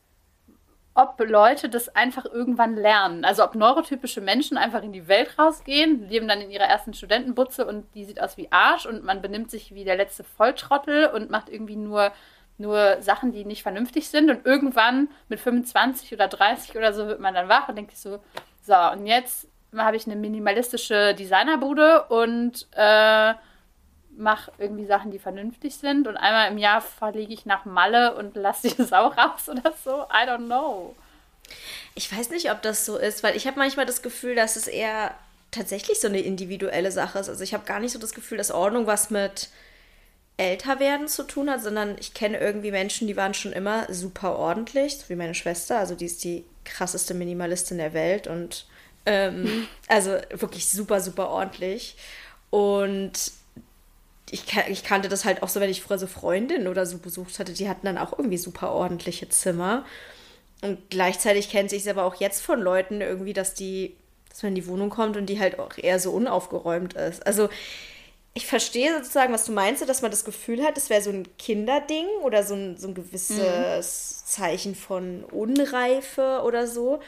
ob Leute das einfach irgendwann lernen. Also ob neurotypische Menschen einfach in die Welt rausgehen, leben dann in ihrer ersten Studentenbutze und die sieht aus wie Arsch und man benimmt sich wie der letzte Volltrottel und macht irgendwie nur nur Sachen, die nicht vernünftig sind. Und irgendwann mit 25 oder 30 oder so wird man dann wach und denkt sich so, so, und jetzt habe ich eine minimalistische Designerbude und äh, mache irgendwie Sachen, die vernünftig sind. Und einmal im Jahr verlege ich nach Malle und lasse die Sau raus oder so. I don't know.
Ich weiß nicht, ob das so ist, weil ich habe manchmal das Gefühl, dass es eher tatsächlich so eine individuelle Sache ist. Also ich habe gar nicht so das Gefühl, dass Ordnung was mit älter werden zu tun hat, sondern ich kenne irgendwie Menschen, die waren schon immer super ordentlich, so wie meine Schwester. Also die ist die krasseste Minimalistin der Welt und ähm, mhm. also wirklich super, super ordentlich. Und ich, ich kannte das halt auch so, wenn ich früher so Freundinnen oder so besucht hatte, die hatten dann auch irgendwie super ordentliche Zimmer. Und gleichzeitig kennt sich aber auch jetzt von Leuten irgendwie, dass die, dass man in die Wohnung kommt und die halt auch eher so unaufgeräumt ist. Also ich verstehe sozusagen, was du meinst, dass man das Gefühl hat, es wäre so ein Kinderding oder so ein, so ein gewisses mhm. Zeichen von Unreife oder so.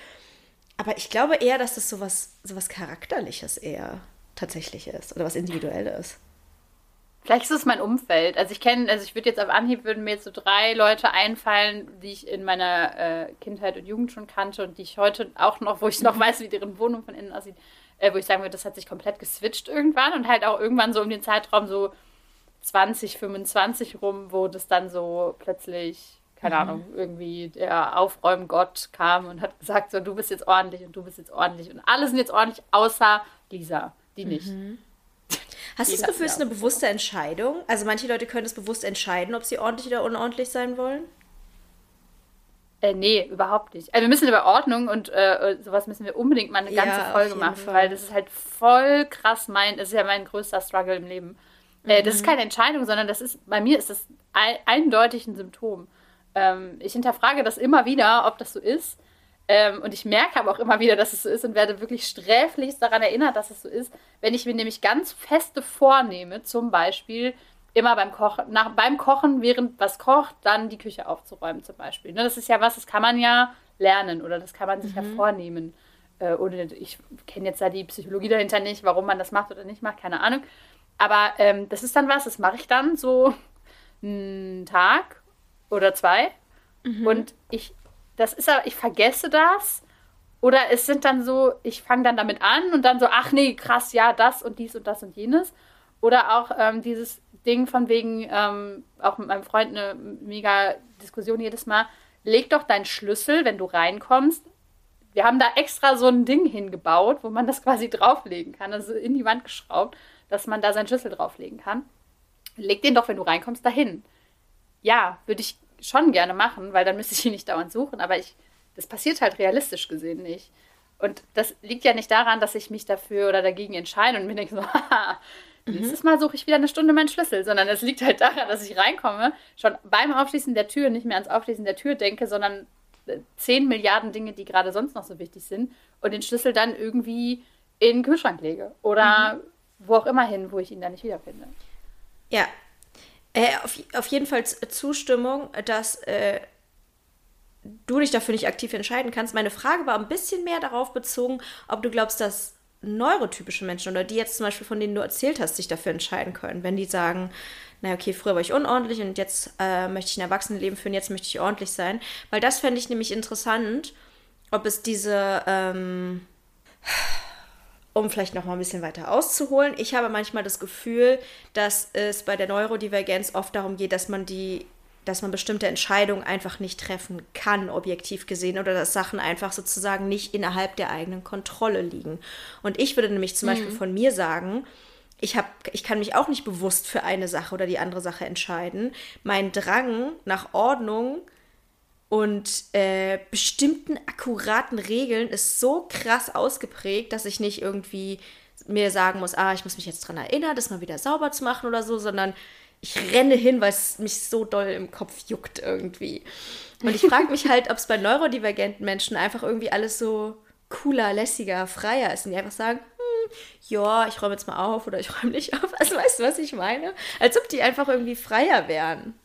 Aber ich glaube eher, dass das sowas, sowas Charakterliches eher tatsächlich ist oder was Individuelles.
Vielleicht ist es mein Umfeld. Also ich kenne, also ich würde jetzt auf Anhieb würden mir jetzt so drei Leute einfallen, die ich in meiner äh, Kindheit und Jugend schon kannte und die ich heute auch noch, wo ich noch weiß, wie deren Wohnung von innen aussieht, äh, wo ich sagen würde, das hat sich komplett geswitcht irgendwann und halt auch irgendwann so um den Zeitraum so 20, 25 rum, wo das dann so plötzlich, keine mhm. Ahnung, irgendwie der Aufräumgott kam und hat gesagt, so du bist jetzt ordentlich und du bist jetzt ordentlich und alle sind jetzt ordentlich, außer Lisa, die nicht.
Mhm. Hast du das Gefühl, es ist eine bewusste Entscheidung? Also manche Leute können es bewusst entscheiden, ob sie ordentlich oder unordentlich sein wollen?
Äh, nee, überhaupt nicht. Also wir müssen über Ordnung und äh, sowas müssen wir unbedingt mal eine ganze ja, Folge machen, Fall. weil das ist halt voll krass mein, das ist ja mein größter Struggle im Leben. Äh, mhm. Das ist mhm. keine Entscheidung, sondern das ist, bei mir ist das eindeutig ein Symptom. ähm, ich hinterfrage das immer wieder, ob das so ist. Ähm, und ich merke aber auch immer wieder, dass es so ist und werde wirklich sträflichst daran erinnert, dass es so ist, wenn ich mir nämlich ganz feste vornehme, zum Beispiel immer beim Kochen, nach, beim Kochen, während was kocht, dann die Küche aufzuräumen zum Beispiel. Ne, das ist ja was, das kann man ja lernen oder das kann man sich mhm. ja vornehmen. Äh, oder ich kenne jetzt da die Psychologie dahinter nicht, warum man das macht oder nicht macht, keine Ahnung. Aber ähm, das ist dann was, das mache ich dann so einen Tag oder zwei. Mhm. Und ich, das ist aber, ich vergesse das. Oder es sind dann so, ich fange dann damit an und dann so, ach nee, krass, ja, das und dies und das und jenes. Oder auch ähm, dieses Ding von wegen, ähm, auch mit meinem Freund eine mega Diskussion jedes Mal, leg doch deinen Schlüssel, wenn du reinkommst. Wir haben da extra so ein Ding hingebaut, wo man das quasi drauflegen kann, also in die Wand geschraubt, dass man da seinen Schlüssel drauflegen kann. Leg den doch, wenn du reinkommst, dahin. Ja, würde ich schon gerne machen, weil dann müsste ich ihn nicht dauernd suchen, aber ich, das passiert halt realistisch gesehen nicht. Und das liegt ja nicht daran, dass ich mich dafür oder dagegen entscheide und mir denke so, haha. Nächstes Mal suche ich wieder eine Stunde meinen Schlüssel, sondern es liegt halt daran, dass ich reinkomme, schon beim Aufschließen der Tür nicht mehr ans Aufschließen der Tür denke, sondern äh, zehn Milliarden Dinge, die gerade sonst noch so wichtig sind und den Schlüssel dann irgendwie in den Kühlschrank lege oder mhm. wo auch immer hin, wo ich ihn dann nicht wiederfinde.
Ja, äh, auf, auf jeden Fall Zustimmung, dass äh, du dich dafür nicht aktiv entscheiden kannst. Meine Frage war ein bisschen mehr darauf bezogen, ob du glaubst, dass neurotypische Menschen oder die jetzt zum Beispiel, von denen du erzählt hast, sich dafür entscheiden können. Wenn die sagen, naja, okay, früher war ich unordentlich und jetzt äh, möchte ich ein Erwachsenenleben führen, jetzt möchte ich ordentlich sein. Weil das fände ich nämlich interessant, ob es diese ähm, um vielleicht noch mal ein bisschen weiter auszuholen. Ich habe manchmal das Gefühl, dass es bei der Neurodivergenz oft darum geht, dass man die dass man bestimmte Entscheidungen einfach nicht treffen kann, objektiv gesehen, oder dass Sachen einfach sozusagen nicht innerhalb der eigenen Kontrolle liegen. Und ich würde nämlich zum mhm. Beispiel von mir sagen, ich, hab, ich kann mich auch nicht bewusst für eine Sache oder die andere Sache entscheiden. Mein Drang nach Ordnung und äh, bestimmten akkuraten Regeln ist so krass ausgeprägt, dass ich nicht irgendwie mir sagen muss, ah, ich muss mich jetzt daran erinnern, das mal wieder sauber zu machen oder so, sondern ich renne hin, weil es mich so doll im Kopf juckt irgendwie. Und ich frage mich halt, ob es bei neurodivergenten Menschen einfach irgendwie alles so cooler, lässiger, freier ist und die einfach sagen, hm, ja, ich räume jetzt mal auf oder ich räume nicht auf. Also weißt du, was ich meine? Als ob die einfach irgendwie freier wären.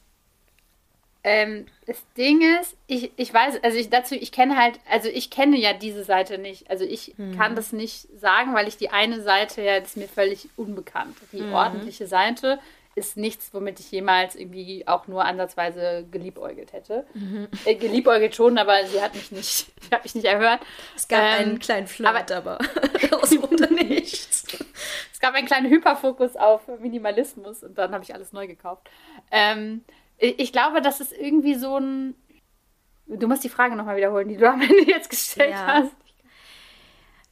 Ähm, das Ding ist, ich, ich weiß, also ich dazu, ich kenne halt, also ich kenne ja diese Seite nicht. Also ich mhm. kann das nicht sagen, weil ich die eine Seite ja, ist mir völlig unbekannt. Die mhm. ordentliche Seite ist nichts, womit ich jemals irgendwie auch nur ansatzweise geliebäugelt hätte. Mhm. Äh, geliebäugelt schon, aber sie hat mich nicht, hat mich nicht erhört.
Es gab ähm, einen kleinen Flirt, aber, aber aus dem nichts.
Es gab einen kleinen Hyperfokus auf Minimalismus und dann habe ich alles neu gekauft. Ähm, ich glaube, das ist irgendwie so ein. Du musst die Frage nochmal wiederholen, die du am Ende jetzt gestellt ja. hast.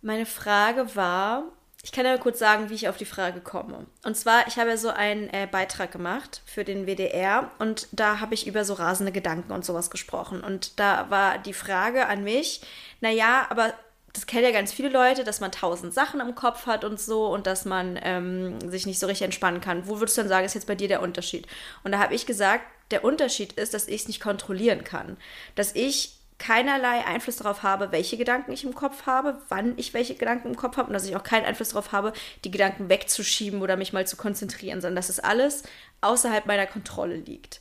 Meine Frage war, ich kann ja kurz sagen, wie ich auf die Frage komme. Und zwar, ich habe ja so einen äh, Beitrag gemacht für den WDR und da habe ich über so rasende Gedanken und sowas gesprochen. Und da war die Frage an mich, naja, aber das kennen ja ganz viele Leute, dass man tausend Sachen im Kopf hat und so und dass man ähm, sich nicht so richtig entspannen kann. Wo würdest du dann sagen, ist jetzt bei dir der Unterschied? Und da habe ich gesagt, der Unterschied ist, dass ich es nicht kontrollieren kann. Dass ich keinerlei Einfluss darauf habe, welche Gedanken ich im Kopf habe, wann ich welche Gedanken im Kopf habe und dass ich auch keinen Einfluss darauf habe, die Gedanken wegzuschieben oder mich mal zu konzentrieren, sondern dass es alles außerhalb meiner Kontrolle liegt.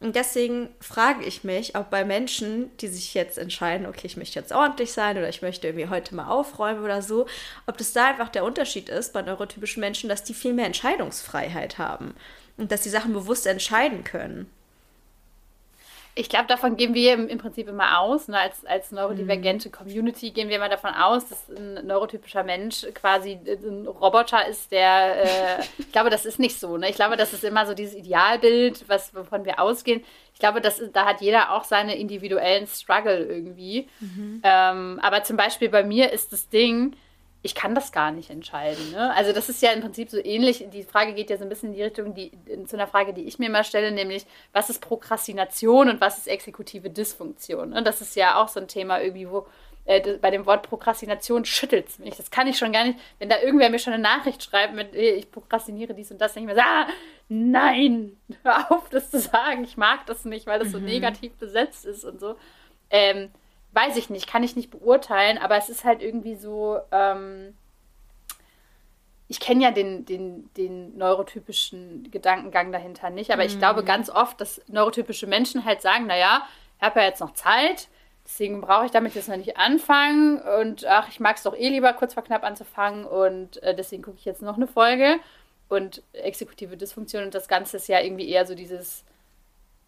Und deswegen frage ich mich, ob bei Menschen, die sich jetzt entscheiden, okay, ich möchte jetzt ordentlich sein oder ich möchte irgendwie heute mal aufräumen oder so, ob das da einfach der Unterschied ist bei neurotypischen Menschen, dass die viel mehr Entscheidungsfreiheit haben und dass sie Sachen bewusst entscheiden können.
Ich glaube, davon gehen wir im, im Prinzip immer aus. Ne? Als, als neurodivergente mhm. Community gehen wir immer davon aus, dass ein neurotypischer Mensch quasi ein Roboter ist, der. Äh, ich glaube, das ist nicht so. Ne? Ich glaube, das ist immer so dieses Idealbild, was, wovon wir ausgehen. Ich glaube, das, da hat jeder auch seine individuellen Struggle irgendwie. Mhm. Ähm, aber zum Beispiel bei mir ist das Ding, ich kann das gar nicht entscheiden. Ne? Also das ist ja im Prinzip so ähnlich. Die Frage geht ja so ein bisschen in die Richtung, die, zu einer Frage, die ich mir mal stelle, nämlich was ist Prokrastination und was ist exekutive Dysfunktion? Und das ist ja auch so ein Thema irgendwie, wo äh, bei dem Wort Prokrastination schüttelt es mich. Das kann ich schon gar nicht. Wenn da irgendwer mir schon eine Nachricht schreibt mit, ich prokrastiniere dies und das, dann ich mir so, ah, nein, hör auf, das zu sagen. Ich mag das nicht, weil das so mhm. negativ besetzt ist und so. Ähm, weiß ich nicht, kann ich nicht beurteilen, aber es ist halt irgendwie so, ähm, ich kenne ja den, den, den neurotypischen Gedankengang dahinter nicht, aber mhm. ich glaube ganz oft, dass neurotypische Menschen halt sagen, naja, ich habe ja jetzt noch Zeit, deswegen brauche ich damit jetzt noch nicht anfangen und ach, ich mag es doch eh lieber kurz vor knapp anzufangen und äh, deswegen gucke ich jetzt noch eine Folge und exekutive Dysfunktion und das Ganze ist ja irgendwie eher so dieses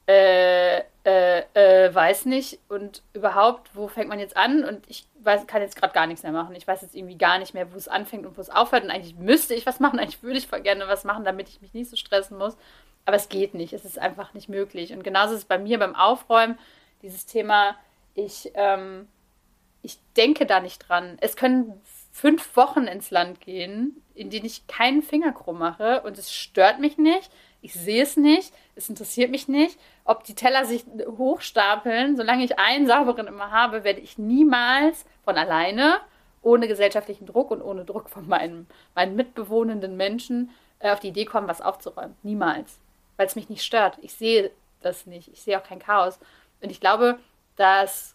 äh, äh, äh, weiß nicht und überhaupt, wo fängt man jetzt an? Und ich weiß, kann jetzt gerade gar nichts mehr machen. Ich weiß jetzt irgendwie gar nicht mehr, wo es anfängt und wo es aufhört. Und eigentlich müsste ich was machen, eigentlich würde ich gerne was machen, damit ich mich nicht so stressen muss. Aber es geht nicht, es ist einfach nicht möglich. Und genauso ist es bei mir beim Aufräumen, dieses Thema, ich, ähm, ich denke da nicht dran. Es können fünf Wochen ins Land gehen, in denen ich keinen Finger krumm mache und es stört mich nicht. Ich sehe es nicht, es interessiert mich nicht ob die Teller sich hochstapeln, solange ich einen sauberen immer habe, werde ich niemals von alleine, ohne gesellschaftlichen Druck und ohne Druck von meinem, meinen mitbewohnenden Menschen äh, auf die Idee kommen, was aufzuräumen. Niemals. Weil es mich nicht stört. Ich sehe das nicht. Ich sehe auch kein Chaos. Und ich glaube, dass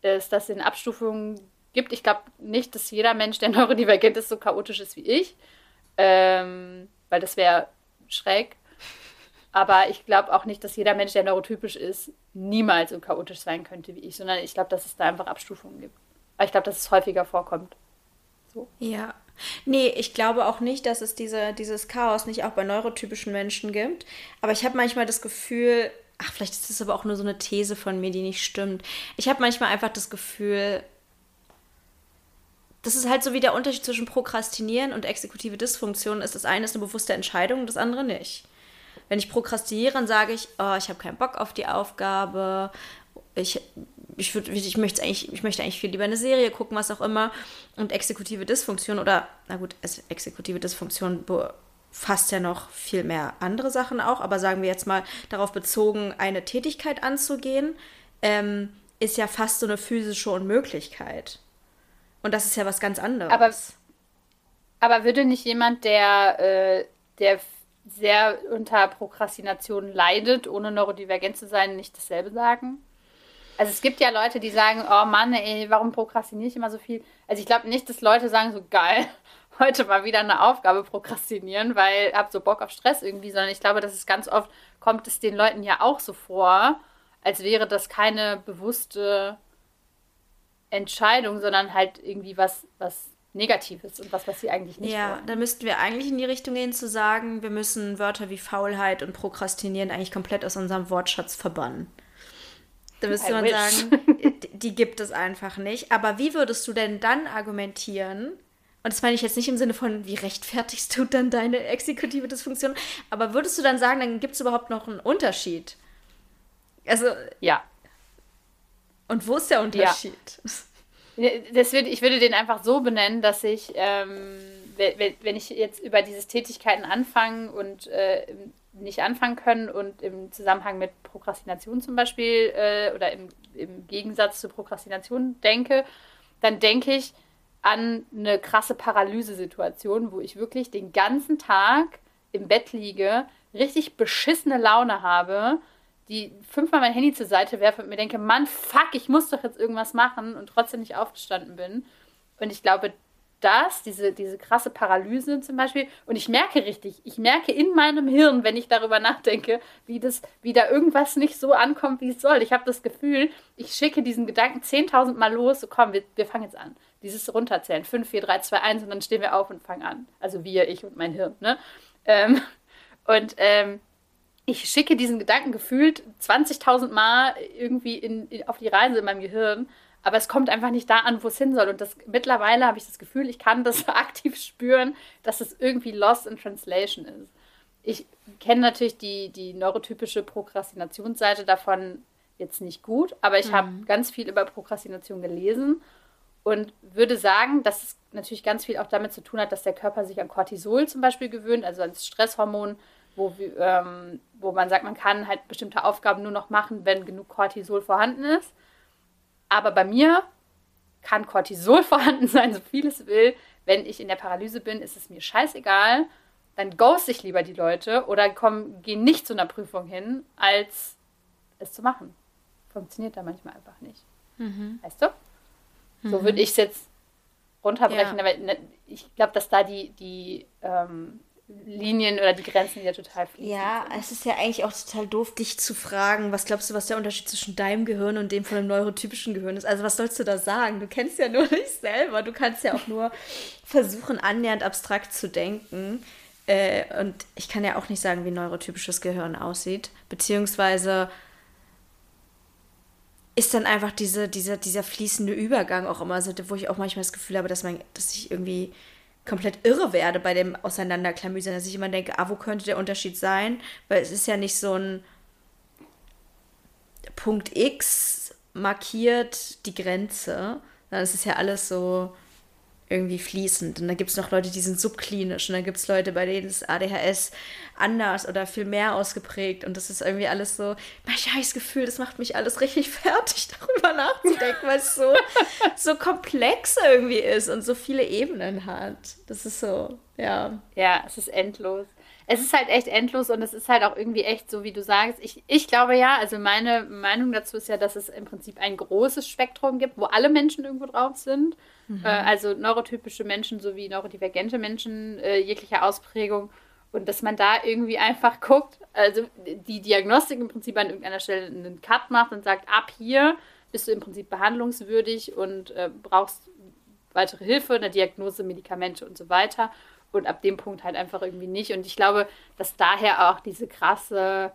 es das in Abstufungen gibt. Ich glaube nicht, dass jeder Mensch, der neurodivergent ist, so chaotisch ist wie ich. Ähm, weil das wäre schräg. Aber ich glaube auch nicht, dass jeder Mensch, der neurotypisch ist, niemals so chaotisch sein könnte wie ich, sondern ich glaube, dass es da einfach Abstufungen gibt. Aber ich glaube, dass es häufiger vorkommt.
So. Ja. Nee, ich glaube auch nicht, dass es diese, dieses Chaos nicht auch bei neurotypischen Menschen gibt. Aber ich habe manchmal das Gefühl, ach, vielleicht ist das aber auch nur so eine These von mir, die nicht stimmt. Ich habe manchmal einfach das Gefühl, das ist halt so wie der Unterschied zwischen Prokrastinieren und exekutive Dysfunktion ist. Das eine ist eine bewusste Entscheidung, das andere nicht. Wenn ich prokrastiniere, dann sage ich, oh, ich habe keinen Bock auf die Aufgabe, ich, ich, würd, ich, möchte eigentlich, ich möchte eigentlich viel lieber eine Serie gucken, was auch immer. Und exekutive Dysfunktion oder, na gut, exekutive Dysfunktion fasst ja noch viel mehr andere Sachen auch, aber sagen wir jetzt mal darauf bezogen, eine Tätigkeit anzugehen, ähm, ist ja fast so eine physische Unmöglichkeit. Und das ist ja was ganz anderes.
Aber, aber würde nicht jemand, der, äh, der sehr unter Prokrastination leidet, ohne neurodivergent zu sein, nicht dasselbe sagen? Also es gibt ja Leute, die sagen, oh Mann, ey, warum prokrastiniere ich immer so viel? Also ich glaube nicht, dass Leute sagen, so geil, heute mal wieder eine Aufgabe prokrastinieren, weil ich habe so Bock auf Stress irgendwie, sondern ich glaube, dass es ganz oft kommt es den Leuten ja auch so vor, als wäre das keine bewusste Entscheidung, sondern halt irgendwie was, was Negatives und was, was sie eigentlich nicht
ja,
wollen.
da müssten wir eigentlich in die Richtung gehen zu sagen, wir müssen Wörter wie Faulheit und Prokrastinieren eigentlich komplett aus unserem Wortschatz verbannen. Da müsste man wish. sagen, die gibt es einfach nicht. Aber wie würdest du denn dann argumentieren? Und das meine ich jetzt nicht im Sinne von, wie rechtfertigst du dann deine exekutive Dysfunktion? Aber würdest du dann sagen, dann gibt es überhaupt noch einen Unterschied? Also.
Ja.
Und wo ist der Unterschied?
Ja. Das würde, ich würde den einfach so benennen, dass ich, ähm, wenn ich jetzt über diese Tätigkeiten anfangen und äh, nicht anfangen können und im Zusammenhang mit Prokrastination zum Beispiel äh, oder im, im Gegensatz zur Prokrastination denke, dann denke ich an eine krasse Paralysesituation, wo ich wirklich den ganzen Tag im Bett liege, richtig beschissene Laune habe die fünfmal mein Handy zur Seite werfe und mir denke, Mann, fuck, ich muss doch jetzt irgendwas machen und trotzdem nicht aufgestanden bin. Und ich glaube, das, diese, diese krasse Paralyse zum Beispiel, und ich merke richtig, ich merke in meinem Hirn, wenn ich darüber nachdenke, wie, das, wie da irgendwas nicht so ankommt, wie es soll. Ich habe das Gefühl, ich schicke diesen Gedanken 10.000 Mal los, so komm, wir, wir fangen jetzt an. Dieses Runterzählen, 5, 4, 3, 2, 1 und dann stehen wir auf und fangen an. Also wir, ich und mein Hirn, ne? Ähm, und ähm, ich schicke diesen Gedanken gefühlt 20.000 Mal irgendwie in, in, auf die Reise in meinem Gehirn, aber es kommt einfach nicht da an, wo es hin soll. Und das, mittlerweile habe ich das Gefühl, ich kann das aktiv spüren, dass es irgendwie lost in translation ist. Ich kenne natürlich die, die neurotypische Prokrastinationsseite davon jetzt nicht gut, aber ich mhm. habe ganz viel über Prokrastination gelesen und würde sagen, dass es natürlich ganz viel auch damit zu tun hat, dass der Körper sich an Cortisol zum Beispiel gewöhnt, also ans Stresshormon, wo, ähm, wo man sagt, man kann halt bestimmte Aufgaben nur noch machen, wenn genug Cortisol vorhanden ist. Aber bei mir kann Cortisol vorhanden sein, so viel es will. Wenn ich in der Paralyse bin, ist es mir scheißegal. Dann ghost ich lieber die Leute oder komm, geh nicht zu einer Prüfung hin, als es zu machen. Funktioniert da manchmal einfach nicht. Mhm. Weißt du? So mhm. würde ich es jetzt runterbrechen, ja. aber ne, ich glaube, dass da die, die ähm, Linien oder die Grenzen ja total
fließen. Ja, es ist ja eigentlich auch total doof, dich zu fragen, was glaubst du, was der Unterschied zwischen deinem Gehirn und dem von einem neurotypischen Gehirn ist? Also was sollst du da sagen? Du kennst ja nur dich selber. Du kannst ja auch nur versuchen, annähernd abstrakt zu denken. Äh, und ich kann ja auch nicht sagen, wie neurotypisches Gehirn aussieht. Beziehungsweise ist dann einfach diese, diese, dieser fließende Übergang auch immer so, wo ich auch manchmal das Gefühl habe, dass, man, dass ich irgendwie komplett irre werde bei dem Auseinanderklamüsern, dass ich immer denke, ah, wo könnte der Unterschied sein? Weil es ist ja nicht so ein Punkt X markiert die Grenze, sondern es ist ja alles so irgendwie fließend. Und dann gibt es noch Leute, die sind subklinisch. Und dann gibt es Leute, bei denen ist ADHS anders oder viel mehr ausgeprägt. Und das ist irgendwie alles so, ich habe das Gefühl, das macht mich alles richtig fertig, darüber nachzudenken, weil es so, so komplex irgendwie ist und so viele Ebenen hat. Das ist so, ja.
Ja, es ist endlos. Es ist halt echt endlos und es ist halt auch irgendwie echt so, wie du sagst. Ich, ich glaube ja, also meine Meinung dazu ist ja, dass es im Prinzip ein großes Spektrum gibt, wo alle Menschen irgendwo drauf sind. Mhm. Äh, also neurotypische Menschen sowie neurodivergente Menschen äh, jeglicher Ausprägung. Und dass man da irgendwie einfach guckt, also die Diagnostik im Prinzip an irgendeiner Stelle einen Cut macht und sagt, ab hier bist du im Prinzip behandlungswürdig und äh, brauchst weitere Hilfe, eine Diagnose, Medikamente und so weiter. Und ab dem Punkt halt einfach irgendwie nicht. Und ich glaube, dass daher auch diese krasse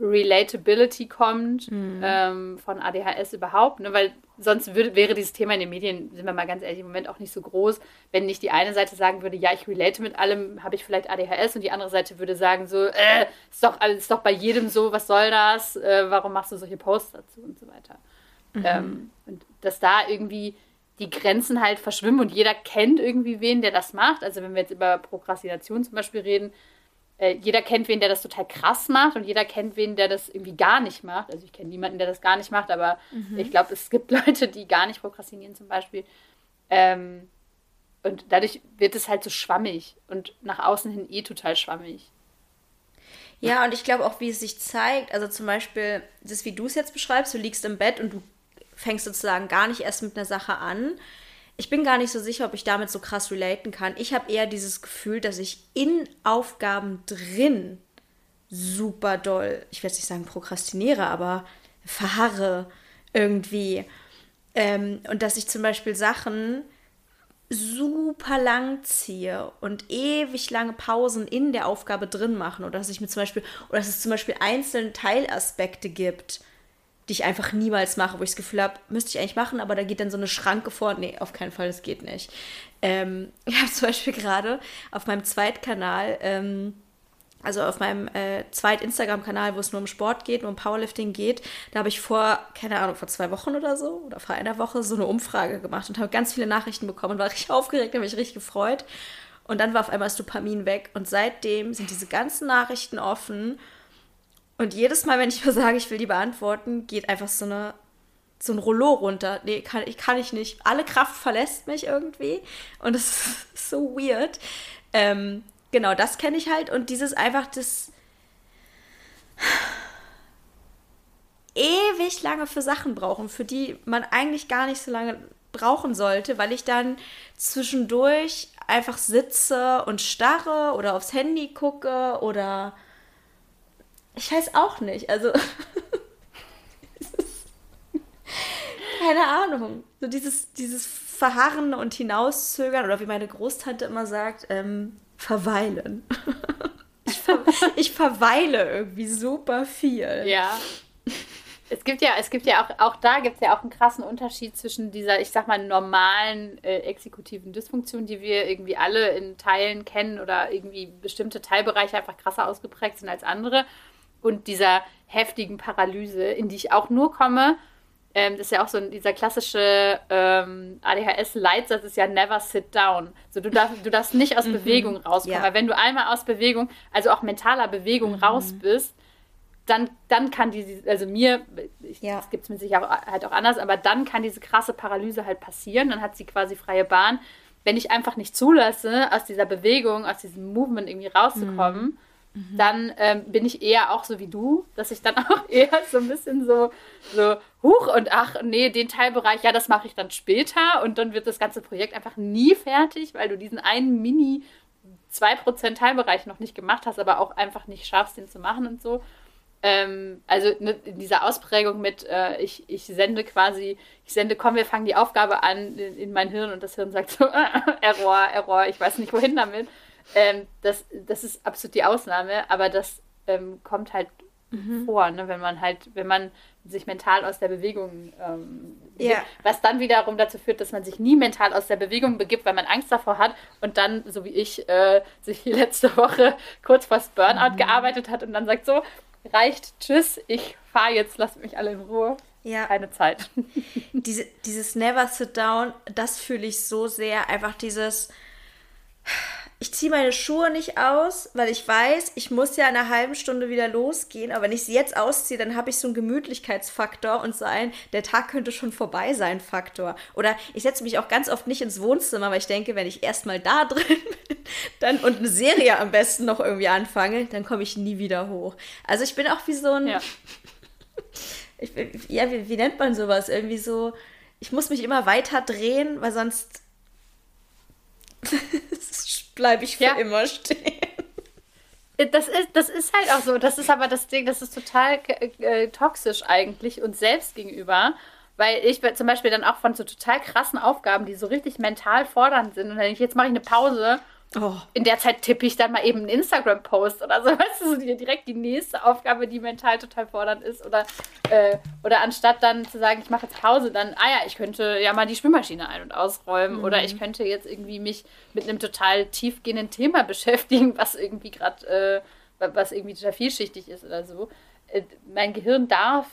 Relatability kommt mhm. ähm, von ADHS überhaupt, ne? weil sonst würde, wäre dieses Thema in den Medien, sind wir mal ganz ehrlich, im Moment auch nicht so groß, wenn nicht die eine Seite sagen würde, ja, ich relate mit allem, habe ich vielleicht ADHS und die andere Seite würde sagen so, äh, ist doch, ist doch bei jedem so, was soll das, äh, warum machst du solche Posts dazu und so weiter. Mhm. Ähm, und dass da irgendwie die Grenzen halt verschwimmen und jeder kennt irgendwie wen, der das macht. Also wenn wir jetzt über Prokrastination zum Beispiel reden, äh, jeder kennt wen, der das total krass macht und jeder kennt wen, der das irgendwie gar nicht macht. Also ich kenne niemanden, der das gar nicht macht, aber mhm. ich glaube, es gibt Leute, die gar nicht prokrastinieren zum Beispiel. Ähm, und dadurch wird es halt so schwammig und nach außen hin eh total schwammig.
Ja, und ich glaube auch, wie es sich zeigt, also zum Beispiel, das, wie du es jetzt beschreibst, du liegst im Bett und du fängst sozusagen gar nicht erst mit einer Sache an, ich bin gar nicht so sicher, ob ich damit so krass relaten kann. Ich habe eher dieses Gefühl, dass ich in Aufgaben drin super doll, ich werde nicht sagen prokrastiniere, aber verharre irgendwie. Ähm, und dass ich zum Beispiel Sachen super lang ziehe und ewig lange Pausen in der Aufgabe drin machen oder dass ich mir zum Beispiel oder dass es zum Beispiel einzelne Teilaspekte gibt, die ich einfach niemals mache, wo ich das Gefühl habe, müsste ich eigentlich machen, aber da geht dann so eine Schranke vor. Nee, auf keinen Fall, das geht nicht. Ähm, ich habe zum Beispiel gerade auf meinem Zweitkanal, ähm, also auf meinem äh, Zweit-Instagram-Kanal, wo es nur um Sport geht, nur um Powerlifting geht, da habe ich vor, keine Ahnung, vor zwei Wochen oder so oder vor einer Woche so eine Umfrage gemacht und habe ganz viele Nachrichten bekommen und war richtig aufgeregt, habe mich richtig gefreut. Und dann war auf einmal das Dopamin weg und seitdem sind diese ganzen Nachrichten offen und jedes Mal, wenn ich mir sage, ich will die beantworten, geht einfach so eine so ein Rollo runter. Nee, kann, ich kann ich nicht. Alle Kraft verlässt mich irgendwie. Und es ist so weird. Ähm, genau, das kenne ich halt. Und dieses einfach das ewig lange für Sachen brauchen, für die man eigentlich gar nicht so lange brauchen sollte, weil ich dann zwischendurch einfach sitze und starre oder aufs Handy gucke oder ich weiß auch nicht. Also. keine Ahnung. So dieses, dieses Verharren und Hinauszögern oder wie meine Großtante immer sagt, ähm, verweilen. ich, ver ich verweile irgendwie super viel.
Ja. Es gibt ja, es gibt ja auch, auch da gibt es ja auch einen krassen Unterschied zwischen dieser, ich sag mal, normalen äh, exekutiven Dysfunktion, die wir irgendwie alle in Teilen kennen oder irgendwie bestimmte Teilbereiche einfach krasser ausgeprägt sind als andere und dieser heftigen Paralyse, in die ich auch nur komme. Ähm, das ist ja auch so dieser klassische ähm, ADHS-Leitsatz ist ja never sit down. So, du, darfst, du darfst nicht aus mhm. Bewegung rauskommen. Ja. Weil wenn du einmal aus Bewegung, also auch mentaler Bewegung mhm. raus bist, dann, dann kann diese, also mir, ich, ja. das gibt es mit sich auch, halt auch anders, aber dann kann diese krasse Paralyse halt passieren. Dann hat sie quasi freie Bahn. Wenn ich einfach nicht zulasse, aus dieser Bewegung, aus diesem Movement irgendwie rauszukommen, mhm. Dann ähm, bin ich eher auch so wie du, dass ich dann auch eher so ein bisschen so, so, huch und ach, nee, den Teilbereich, ja, das mache ich dann später und dann wird das ganze Projekt einfach nie fertig, weil du diesen einen Mini 2% Teilbereich noch nicht gemacht hast, aber auch einfach nicht schaffst, den zu machen und so. Ähm, also ne, in dieser Ausprägung mit, äh, ich, ich sende quasi, ich sende, komm, wir fangen die Aufgabe an in, in mein Hirn und das Hirn sagt so, Error, Error, ich weiß nicht wohin damit. Ähm, das, das ist absolut die Ausnahme, aber das ähm, kommt halt mhm. vor, ne, wenn man halt, wenn man sich mental aus der Bewegung ähm, ja. was dann wiederum dazu führt, dass man sich nie mental aus der Bewegung begibt, weil man Angst davor hat und dann, so wie ich, äh, sich letzte Woche kurz vor Burnout mhm. gearbeitet hat und dann sagt so, reicht, tschüss, ich fahre jetzt, lasst mich alle in Ruhe. Ja. Keine Zeit.
Diese, dieses Never Sit Down, das fühle ich so sehr. Einfach dieses, ich ziehe meine Schuhe nicht aus, weil ich weiß, ich muss ja in einer halben Stunde wieder losgehen. Aber wenn ich sie jetzt ausziehe, dann habe ich so einen Gemütlichkeitsfaktor und so ein, der Tag könnte schon vorbei sein Faktor. Oder ich setze mich auch ganz oft nicht ins Wohnzimmer, weil ich denke, wenn ich erstmal da drin bin dann, und eine Serie am besten noch irgendwie anfange, dann komme ich nie wieder hoch. Also ich bin auch wie so ein. Ja, ich, ja wie, wie nennt man sowas? Irgendwie so. Ich muss mich immer weiter drehen, weil sonst bleibe ich für ja. immer stehen.
Das ist, das ist halt auch so. Das ist aber das Ding, das ist total äh, toxisch eigentlich uns selbst gegenüber. Weil ich zum Beispiel dann auch von so total krassen Aufgaben, die so richtig mental fordernd sind, und dann denke ich, jetzt mache ich eine Pause Oh. In der Zeit tippe ich dann mal eben einen Instagram-Post oder so, weißt du, so direkt die nächste Aufgabe, die mental total fordernd ist. Oder, äh, oder anstatt dann zu sagen, ich mache jetzt Pause, dann, ah ja, ich könnte ja mal die Spülmaschine ein- und ausräumen. Mhm. Oder ich könnte jetzt irgendwie mich mit einem total tiefgehenden Thema beschäftigen, was irgendwie gerade, äh, was irgendwie total vielschichtig ist oder so. Äh, mein Gehirn darf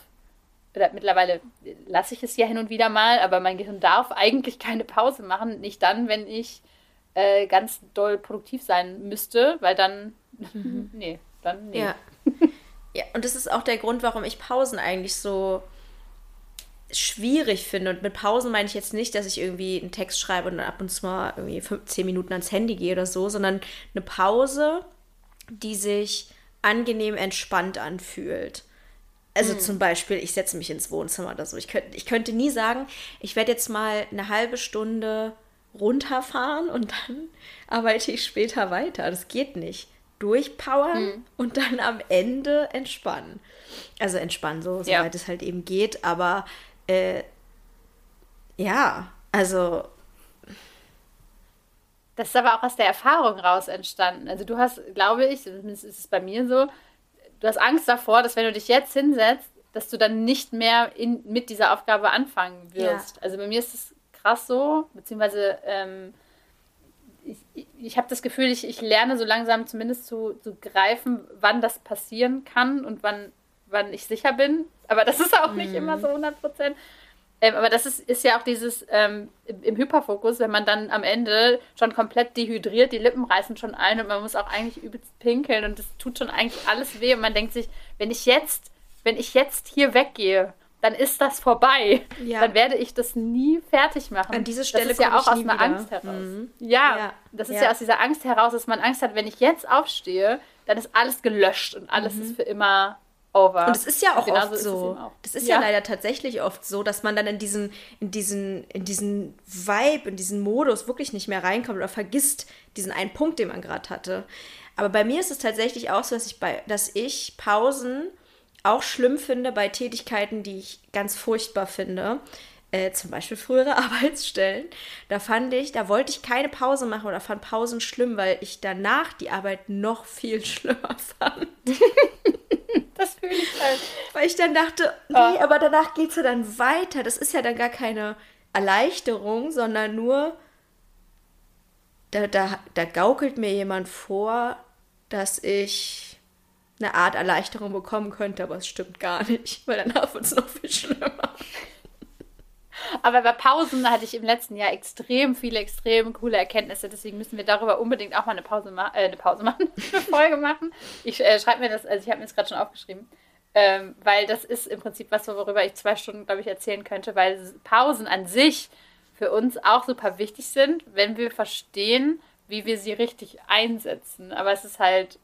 oder mittlerweile lasse ich es ja hin und wieder mal, aber mein Gehirn darf eigentlich keine Pause machen. Nicht dann, wenn ich äh, ganz doll produktiv sein müsste, weil dann, mhm. nee, dann nee.
Ja. ja, und das ist auch der Grund, warum ich Pausen eigentlich so schwierig finde. Und mit Pausen meine ich jetzt nicht, dass ich irgendwie einen Text schreibe und dann ab und zu mal irgendwie 15 Minuten ans Handy gehe oder so, sondern eine Pause, die sich angenehm entspannt anfühlt. Also mhm. zum Beispiel, ich setze mich ins Wohnzimmer oder so. Ich, könnt, ich könnte nie sagen, ich werde jetzt mal eine halbe Stunde runterfahren und dann arbeite ich später weiter. Das geht nicht. Durchpowern mhm. und dann am Ende entspannen. Also entspannen, so, ja. soweit es halt eben geht. Aber äh, ja, also.
Das ist aber auch aus der Erfahrung raus entstanden. Also du hast, glaube ich, zumindest ist es bei mir so, du hast Angst davor, dass wenn du dich jetzt hinsetzt, dass du dann nicht mehr in, mit dieser Aufgabe anfangen wirst. Ja. Also bei mir ist es krass so, beziehungsweise ähm, ich, ich, habe das Gefühl, ich, ich lerne so langsam zumindest zu, zu greifen, wann das passieren kann und wann, wann ich sicher bin. Aber das ist auch nicht mhm. immer so 100 Prozent. Ähm, aber das ist, ist ja auch dieses ähm, im, im, Hyperfokus, wenn man dann am Ende schon komplett dehydriert, die Lippen reißen schon ein und man muss auch eigentlich übelst pinkeln und das tut schon eigentlich alles weh und man denkt sich, wenn ich jetzt, wenn ich jetzt hier weggehe, dann ist das vorbei. Ja. Dann werde ich das nie fertig machen.
An diese Stelle
das ist ja auch aus einer wieder. Angst heraus. Mhm. Ja, ja, das ist ja. ja. aus dieser Angst heraus, dass man Angst hat, wenn ich jetzt aufstehe, dann ist alles gelöscht und alles mhm. ist für immer over.
Und es ist ja auch oft so. Auch. Das ist ja. ja. leider tatsächlich oft so, dass man dann in diesen, in diesen, in diesen Vibe, in diesen Modus wirklich nicht mehr reinkommt oder vergisst diesen einen Punkt, den man gerade hatte. Aber bei mir ist es tatsächlich auch so, dass ich bei, dass ich Pausen auch schlimm finde bei Tätigkeiten, die ich ganz furchtbar finde. Äh, zum Beispiel frühere Arbeitsstellen. Da fand ich, da wollte ich keine Pause machen oder fand Pausen schlimm, weil ich danach die Arbeit noch viel schlimmer fand.
das fühle ich halt.
Weil ich dann dachte, nee, oh. aber danach geht es ja dann weiter. Das ist ja dann gar keine Erleichterung, sondern nur, da, da, da gaukelt mir jemand vor, dass ich eine Art Erleichterung bekommen könnte, aber es stimmt gar nicht, weil danach wird es noch viel schlimmer.
Aber bei Pausen hatte ich im letzten Jahr extrem viele, extrem coole Erkenntnisse. Deswegen müssen wir darüber unbedingt auch mal eine Pause, ma äh, eine Pause machen, eine Folge machen. Ich äh, schreibe mir das, also ich habe mir das gerade schon aufgeschrieben. Ähm, weil das ist im Prinzip was, worüber ich zwei Stunden, glaube ich, erzählen könnte, weil Pausen an sich für uns auch super wichtig sind, wenn wir verstehen, wie wir sie richtig einsetzen. Aber es ist halt,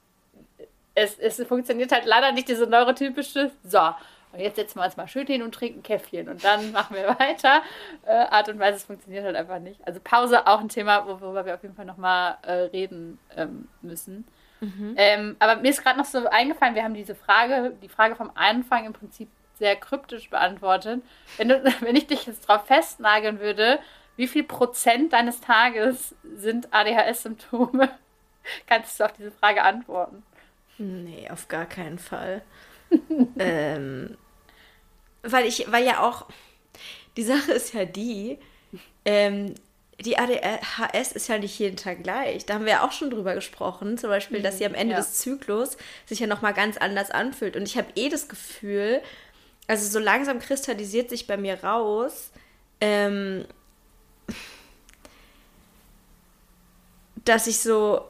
es, es funktioniert halt leider nicht diese neurotypische, so, und jetzt setzen wir uns mal schön hin und trinken Käffchen und dann machen wir weiter. Äh, Art und Weise, es funktioniert halt einfach nicht. Also Pause auch ein Thema, worüber wir auf jeden Fall nochmal äh, reden ähm, müssen. Mhm. Ähm, aber mir ist gerade noch so eingefallen, wir haben diese Frage, die Frage vom Anfang im Prinzip sehr kryptisch beantwortet. Wenn, du, wenn ich dich jetzt drauf festnageln würde, wie viel Prozent deines Tages sind ADHS-Symptome? Kannst du auf diese Frage antworten?
Nee, auf gar keinen Fall. ähm, weil ich, weil ja auch, die Sache ist ja die, ähm, die ADHS ist ja nicht jeden Tag gleich. Da haben wir ja auch schon drüber gesprochen. Zum Beispiel, dass sie am Ende ja. des Zyklus sich ja nochmal ganz anders anfühlt. Und ich habe eh das Gefühl, also so langsam kristallisiert sich bei mir raus, ähm, dass ich so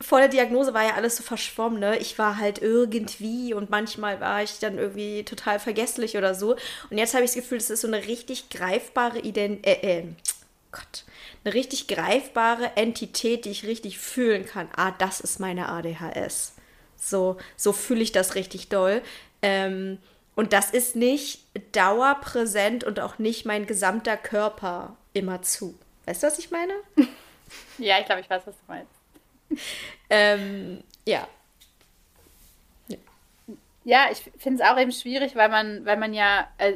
vor der Diagnose war ja alles so verschwommen, ne? Ich war halt irgendwie und manchmal war ich dann irgendwie total vergesslich oder so. Und jetzt habe ich das Gefühl, es ist so eine richtig greifbare Identität, äh, äh, Gott, eine richtig greifbare Entität, die ich richtig fühlen kann. Ah, das ist meine ADHS. So, so fühle ich das richtig doll. Ähm, und das ist nicht dauerpräsent und auch nicht mein gesamter Körper immer zu. Weißt du, was ich meine?
Ja, ich glaube, ich weiß, was du meinst.
ähm, ja.
Ja, ich finde es auch eben schwierig, weil man, weil man ja, äh,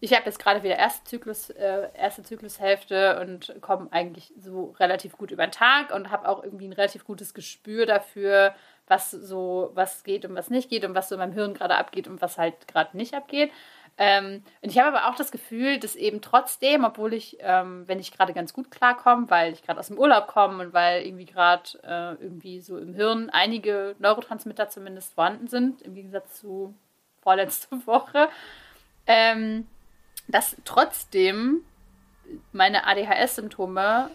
ich habe jetzt gerade wieder erste Zyklus, äh, erste Zyklushälfte und komme eigentlich so relativ gut über den Tag und habe auch irgendwie ein relativ gutes Gespür dafür, was so, was geht und was nicht geht und was so in meinem Hirn gerade abgeht und was halt gerade nicht abgeht. Ähm, und ich habe aber auch das Gefühl, dass eben trotzdem, obwohl ich, ähm, wenn ich gerade ganz gut klarkomme, weil ich gerade aus dem Urlaub komme und weil irgendwie gerade äh, irgendwie so im Hirn einige Neurotransmitter zumindest vorhanden sind, im Gegensatz zu vorletzte Woche, ähm, dass trotzdem meine ADHS-Symptome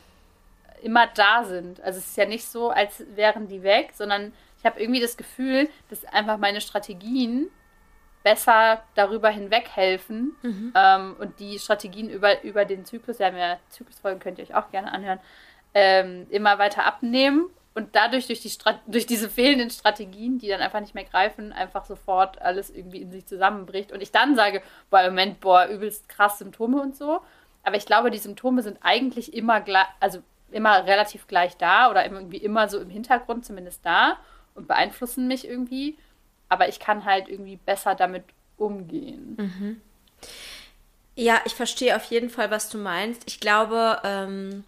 immer da sind. Also es ist ja nicht so, als wären die weg, sondern ich habe irgendwie das Gefühl, dass einfach meine Strategien besser darüber hinweg helfen mhm. ähm, und die Strategien über, über den Zyklus, wir haben ja Zyklusfolgen, könnt ihr euch auch gerne anhören, ähm, immer weiter abnehmen und dadurch durch, die durch diese fehlenden Strategien, die dann einfach nicht mehr greifen, einfach sofort alles irgendwie in sich zusammenbricht und ich dann sage, boah, Moment, boah, übelst krass Symptome und so. Aber ich glaube, die Symptome sind eigentlich immer also immer relativ gleich da oder irgendwie immer so im Hintergrund zumindest da und beeinflussen mich irgendwie aber ich kann halt irgendwie besser damit umgehen.
Mhm. Ja, ich verstehe auf jeden Fall, was du meinst. Ich glaube, ähm,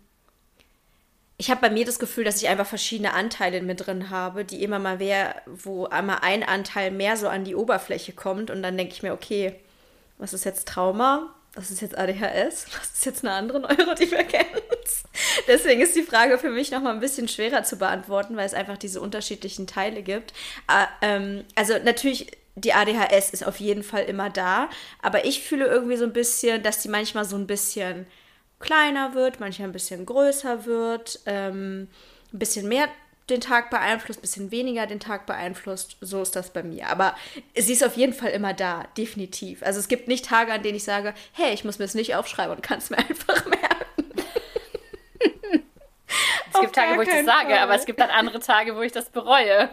ich habe bei mir das Gefühl, dass ich einfach verschiedene Anteile mit drin habe, die immer mal wer, wo einmal ein Anteil mehr so an die Oberfläche kommt und dann denke ich mir, okay, was ist jetzt Trauma? Was ist jetzt ADHS? Was ist jetzt eine andere Neurodivergenz? Deswegen ist die Frage für mich noch mal ein bisschen schwerer zu beantworten, weil es einfach diese unterschiedlichen Teile gibt. Ah, ähm, also natürlich die ADHS ist auf jeden Fall immer da, aber ich fühle irgendwie so ein bisschen, dass die manchmal so ein bisschen kleiner wird, manchmal ein bisschen größer wird, ähm, ein bisschen mehr den Tag beeinflusst, ein bisschen weniger den Tag beeinflusst. So ist das bei mir. Aber sie ist auf jeden Fall immer da, definitiv. Also es gibt nicht Tage, an denen ich sage, hey, ich muss mir das nicht aufschreiben und kann es mir einfach merken.
es gibt Tage, wo ich das sage, Fall. aber es gibt dann andere Tage, wo ich das bereue.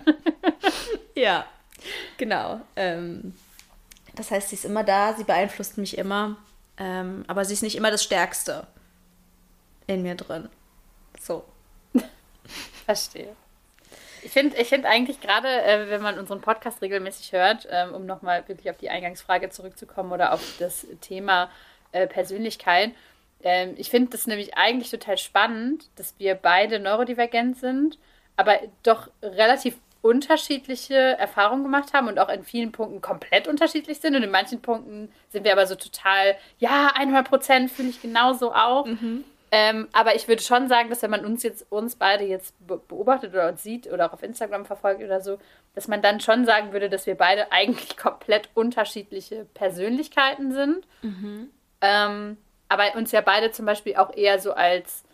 ja, genau. Ähm, das heißt, sie ist immer da, sie beeinflusst mich immer, ähm, aber sie ist nicht immer das Stärkste in mir drin. So.
Verstehe. Ich finde ich find eigentlich gerade, äh, wenn man unseren Podcast regelmäßig hört, ähm, um nochmal wirklich auf die Eingangsfrage zurückzukommen oder auf das Thema äh, Persönlichkeit, ähm, ich finde das nämlich eigentlich total spannend, dass wir beide neurodivergent sind, aber doch relativ unterschiedliche Erfahrungen gemacht haben und auch in vielen Punkten komplett unterschiedlich sind. Und in manchen Punkten sind wir aber so total, ja, 100 Prozent fühle ich genauso auch. Mhm. Ähm, aber ich würde schon sagen, dass wenn man uns jetzt, uns beide jetzt beobachtet oder uns sieht oder auch auf Instagram verfolgt oder so, dass man dann schon sagen würde, dass wir beide eigentlich komplett unterschiedliche Persönlichkeiten sind. Mhm. Ähm, aber uns ja beide zum Beispiel auch eher so als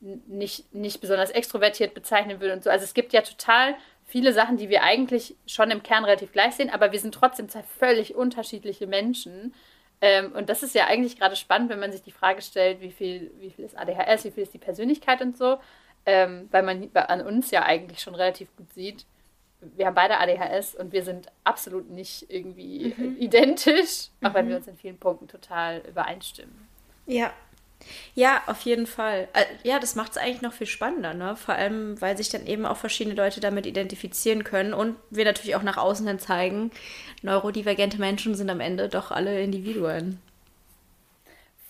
nicht, nicht besonders extrovertiert bezeichnen würden und so. Also es gibt ja total viele Sachen, die wir eigentlich schon im Kern relativ gleich sehen, aber wir sind trotzdem zwei völlig unterschiedliche Menschen. Ähm, und das ist ja eigentlich gerade spannend, wenn man sich die Frage stellt, wie viel, wie viel ist ADHS, wie viel ist die Persönlichkeit und so, ähm, weil man an uns ja eigentlich schon relativ gut sieht, wir haben beide ADHS und wir sind absolut nicht irgendwie mhm. identisch, auch mhm. wenn wir uns in vielen Punkten total übereinstimmen.
Ja, ja, auf jeden Fall. Äh, ja, das macht es eigentlich noch viel spannender, ne? Vor allem, weil sich dann eben auch verschiedene Leute damit identifizieren können und wir natürlich auch nach außen dann zeigen, neurodivergente Menschen sind am Ende doch alle Individuen.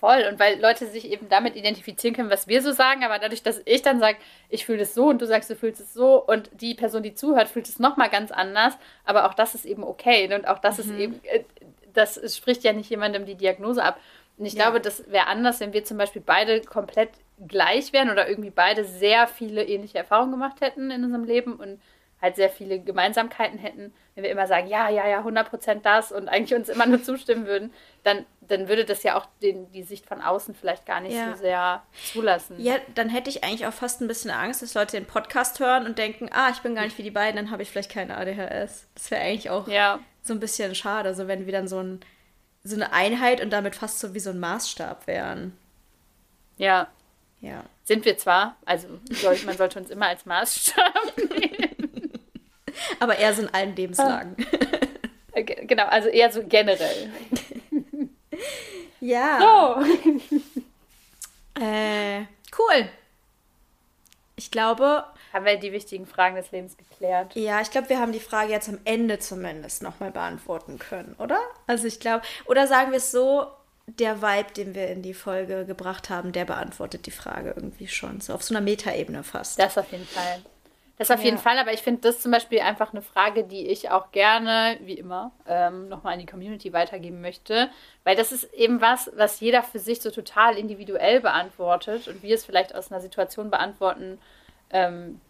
Voll. Und weil Leute sich eben damit identifizieren können, was wir so sagen, aber dadurch, dass ich dann sage, ich fühle es so und du sagst, du fühlst es so und die Person, die zuhört, fühlt es nochmal ganz anders, aber auch das ist eben okay. Und auch das mhm. ist eben, äh, das spricht ja nicht jemandem die Diagnose ab. Und ich ja. glaube, das wäre anders, wenn wir zum Beispiel beide komplett gleich wären oder irgendwie beide sehr viele ähnliche Erfahrungen gemacht hätten in unserem Leben und halt sehr viele Gemeinsamkeiten hätten, wenn wir immer sagen, ja, ja, ja, 100% das und eigentlich uns immer nur zustimmen würden, dann, dann würde das ja auch den, die Sicht von außen vielleicht gar nicht ja. so sehr zulassen.
Ja, dann hätte ich eigentlich auch fast ein bisschen Angst, dass Leute den Podcast hören und denken, ah, ich bin gar nicht wie die beiden, dann habe ich vielleicht keine ADHS. Das wäre eigentlich auch ja. so ein bisschen schade, so wenn wir dann so ein so eine Einheit und damit fast so wie so ein Maßstab wären.
Ja. Ja. Sind wir zwar, also soll, man sollte uns immer als Maßstab nehmen.
Aber eher so in allen Lebenslagen.
Ah. Genau, also eher so generell.
ja. So. äh, cool. Ich glaube,
haben wir die wichtigen Fragen des Lebens geklärt.
Ja, ich glaube, wir haben die Frage jetzt am Ende zumindest nochmal beantworten können, oder? Also ich glaube, oder sagen wir es so, der Vibe, den wir in die Folge gebracht haben, der beantwortet die Frage irgendwie schon. So auf so einer Metaebene fast.
Das auf jeden Fall. Das auf ja. jeden Fall, aber ich finde das zum Beispiel einfach eine Frage, die ich auch gerne, wie immer, ähm, nochmal in die Community weitergeben möchte. Weil das ist eben was, was jeder für sich so total individuell beantwortet und wir es vielleicht aus einer Situation beantworten, ähm,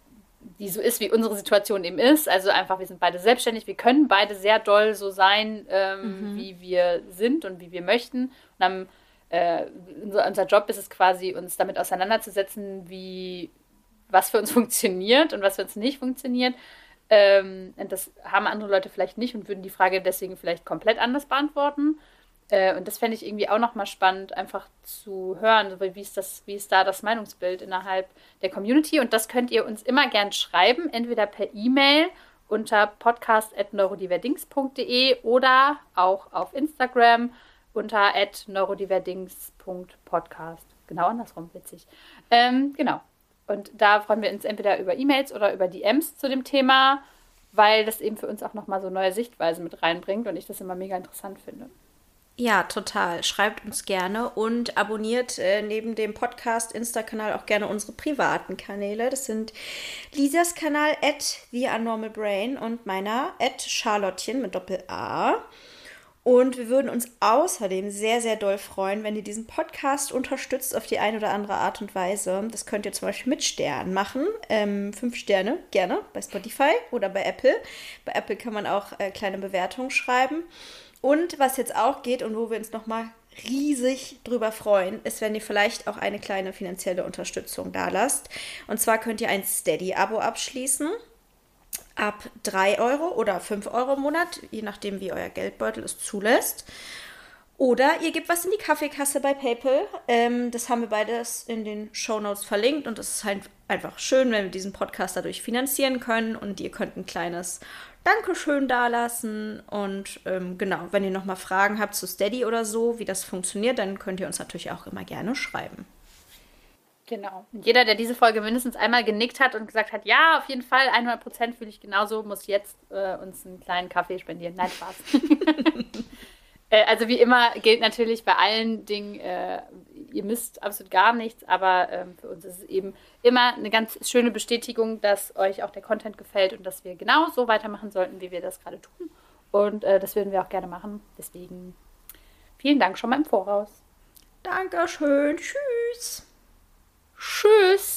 die so ist, wie unsere Situation eben ist. Also einfach, wir sind beide selbstständig, wir können beide sehr doll so sein, ähm, mhm. wie wir sind und wie wir möchten. Und haben, äh, unser, unser Job ist es quasi, uns damit auseinanderzusetzen, wie was für uns funktioniert und was für uns nicht funktioniert. Ähm, das haben andere Leute vielleicht nicht und würden die Frage deswegen vielleicht komplett anders beantworten. Äh, und das fände ich irgendwie auch nochmal spannend, einfach zu hören, wie ist, das, wie ist da das Meinungsbild innerhalb der Community. Und das könnt ihr uns immer gern schreiben, entweder per E-Mail unter podcast.neurodiverdings.de oder auch auf Instagram unter neurodiverdings.podcast. Genau andersrum, witzig. Ähm, genau. Und da freuen wir uns entweder über E-Mails oder über DMs zu dem Thema, weil das eben für uns auch nochmal so neue Sichtweise mit reinbringt und ich das immer mega interessant finde.
Ja, total. Schreibt uns gerne und abonniert äh, neben dem Podcast Insta-Kanal auch gerne unsere privaten Kanäle. Das sind Lisas Kanal at The Brain und meiner at Charlottchen mit Doppel-A. Und wir würden uns außerdem sehr, sehr doll freuen, wenn ihr diesen Podcast unterstützt auf die eine oder andere Art und Weise. Das könnt ihr zum Beispiel mit Sternen machen. Ähm, fünf Sterne, gerne, bei Spotify oder bei Apple. Bei Apple kann man auch äh, kleine Bewertungen schreiben. Und was jetzt auch geht und wo wir uns nochmal riesig drüber freuen, ist, wenn ihr vielleicht auch eine kleine finanzielle Unterstützung da lasst. Und zwar könnt ihr ein Steady-Abo abschließen. Ab 3 Euro oder 5 Euro im Monat, je nachdem, wie euer Geldbeutel es zulässt. Oder ihr gebt was in die Kaffeekasse bei PayPal. Ähm, das haben wir beides in den Show Notes verlinkt und es ist halt einfach schön, wenn wir diesen Podcast dadurch finanzieren können und ihr könnt ein kleines Dankeschön dalassen. Und ähm, genau, wenn ihr nochmal Fragen habt zu Steady oder so, wie das funktioniert, dann könnt ihr uns natürlich auch immer gerne schreiben.
Genau. Jeder, der diese Folge mindestens einmal genickt hat und gesagt hat, ja, auf jeden Fall, 100 Prozent fühle ich genauso, muss jetzt äh, uns einen kleinen Kaffee spendieren. Nein, Spaß. äh, also wie immer gilt natürlich bei allen Dingen, äh, ihr müsst absolut gar nichts, aber ähm, für uns ist es eben immer eine ganz schöne Bestätigung, dass euch auch der Content gefällt und dass wir genau so weitermachen sollten, wie wir das gerade tun. Und äh, das würden wir auch gerne machen. Deswegen vielen Dank schon mal im Voraus.
Dankeschön. Tschüss.
Tschüss.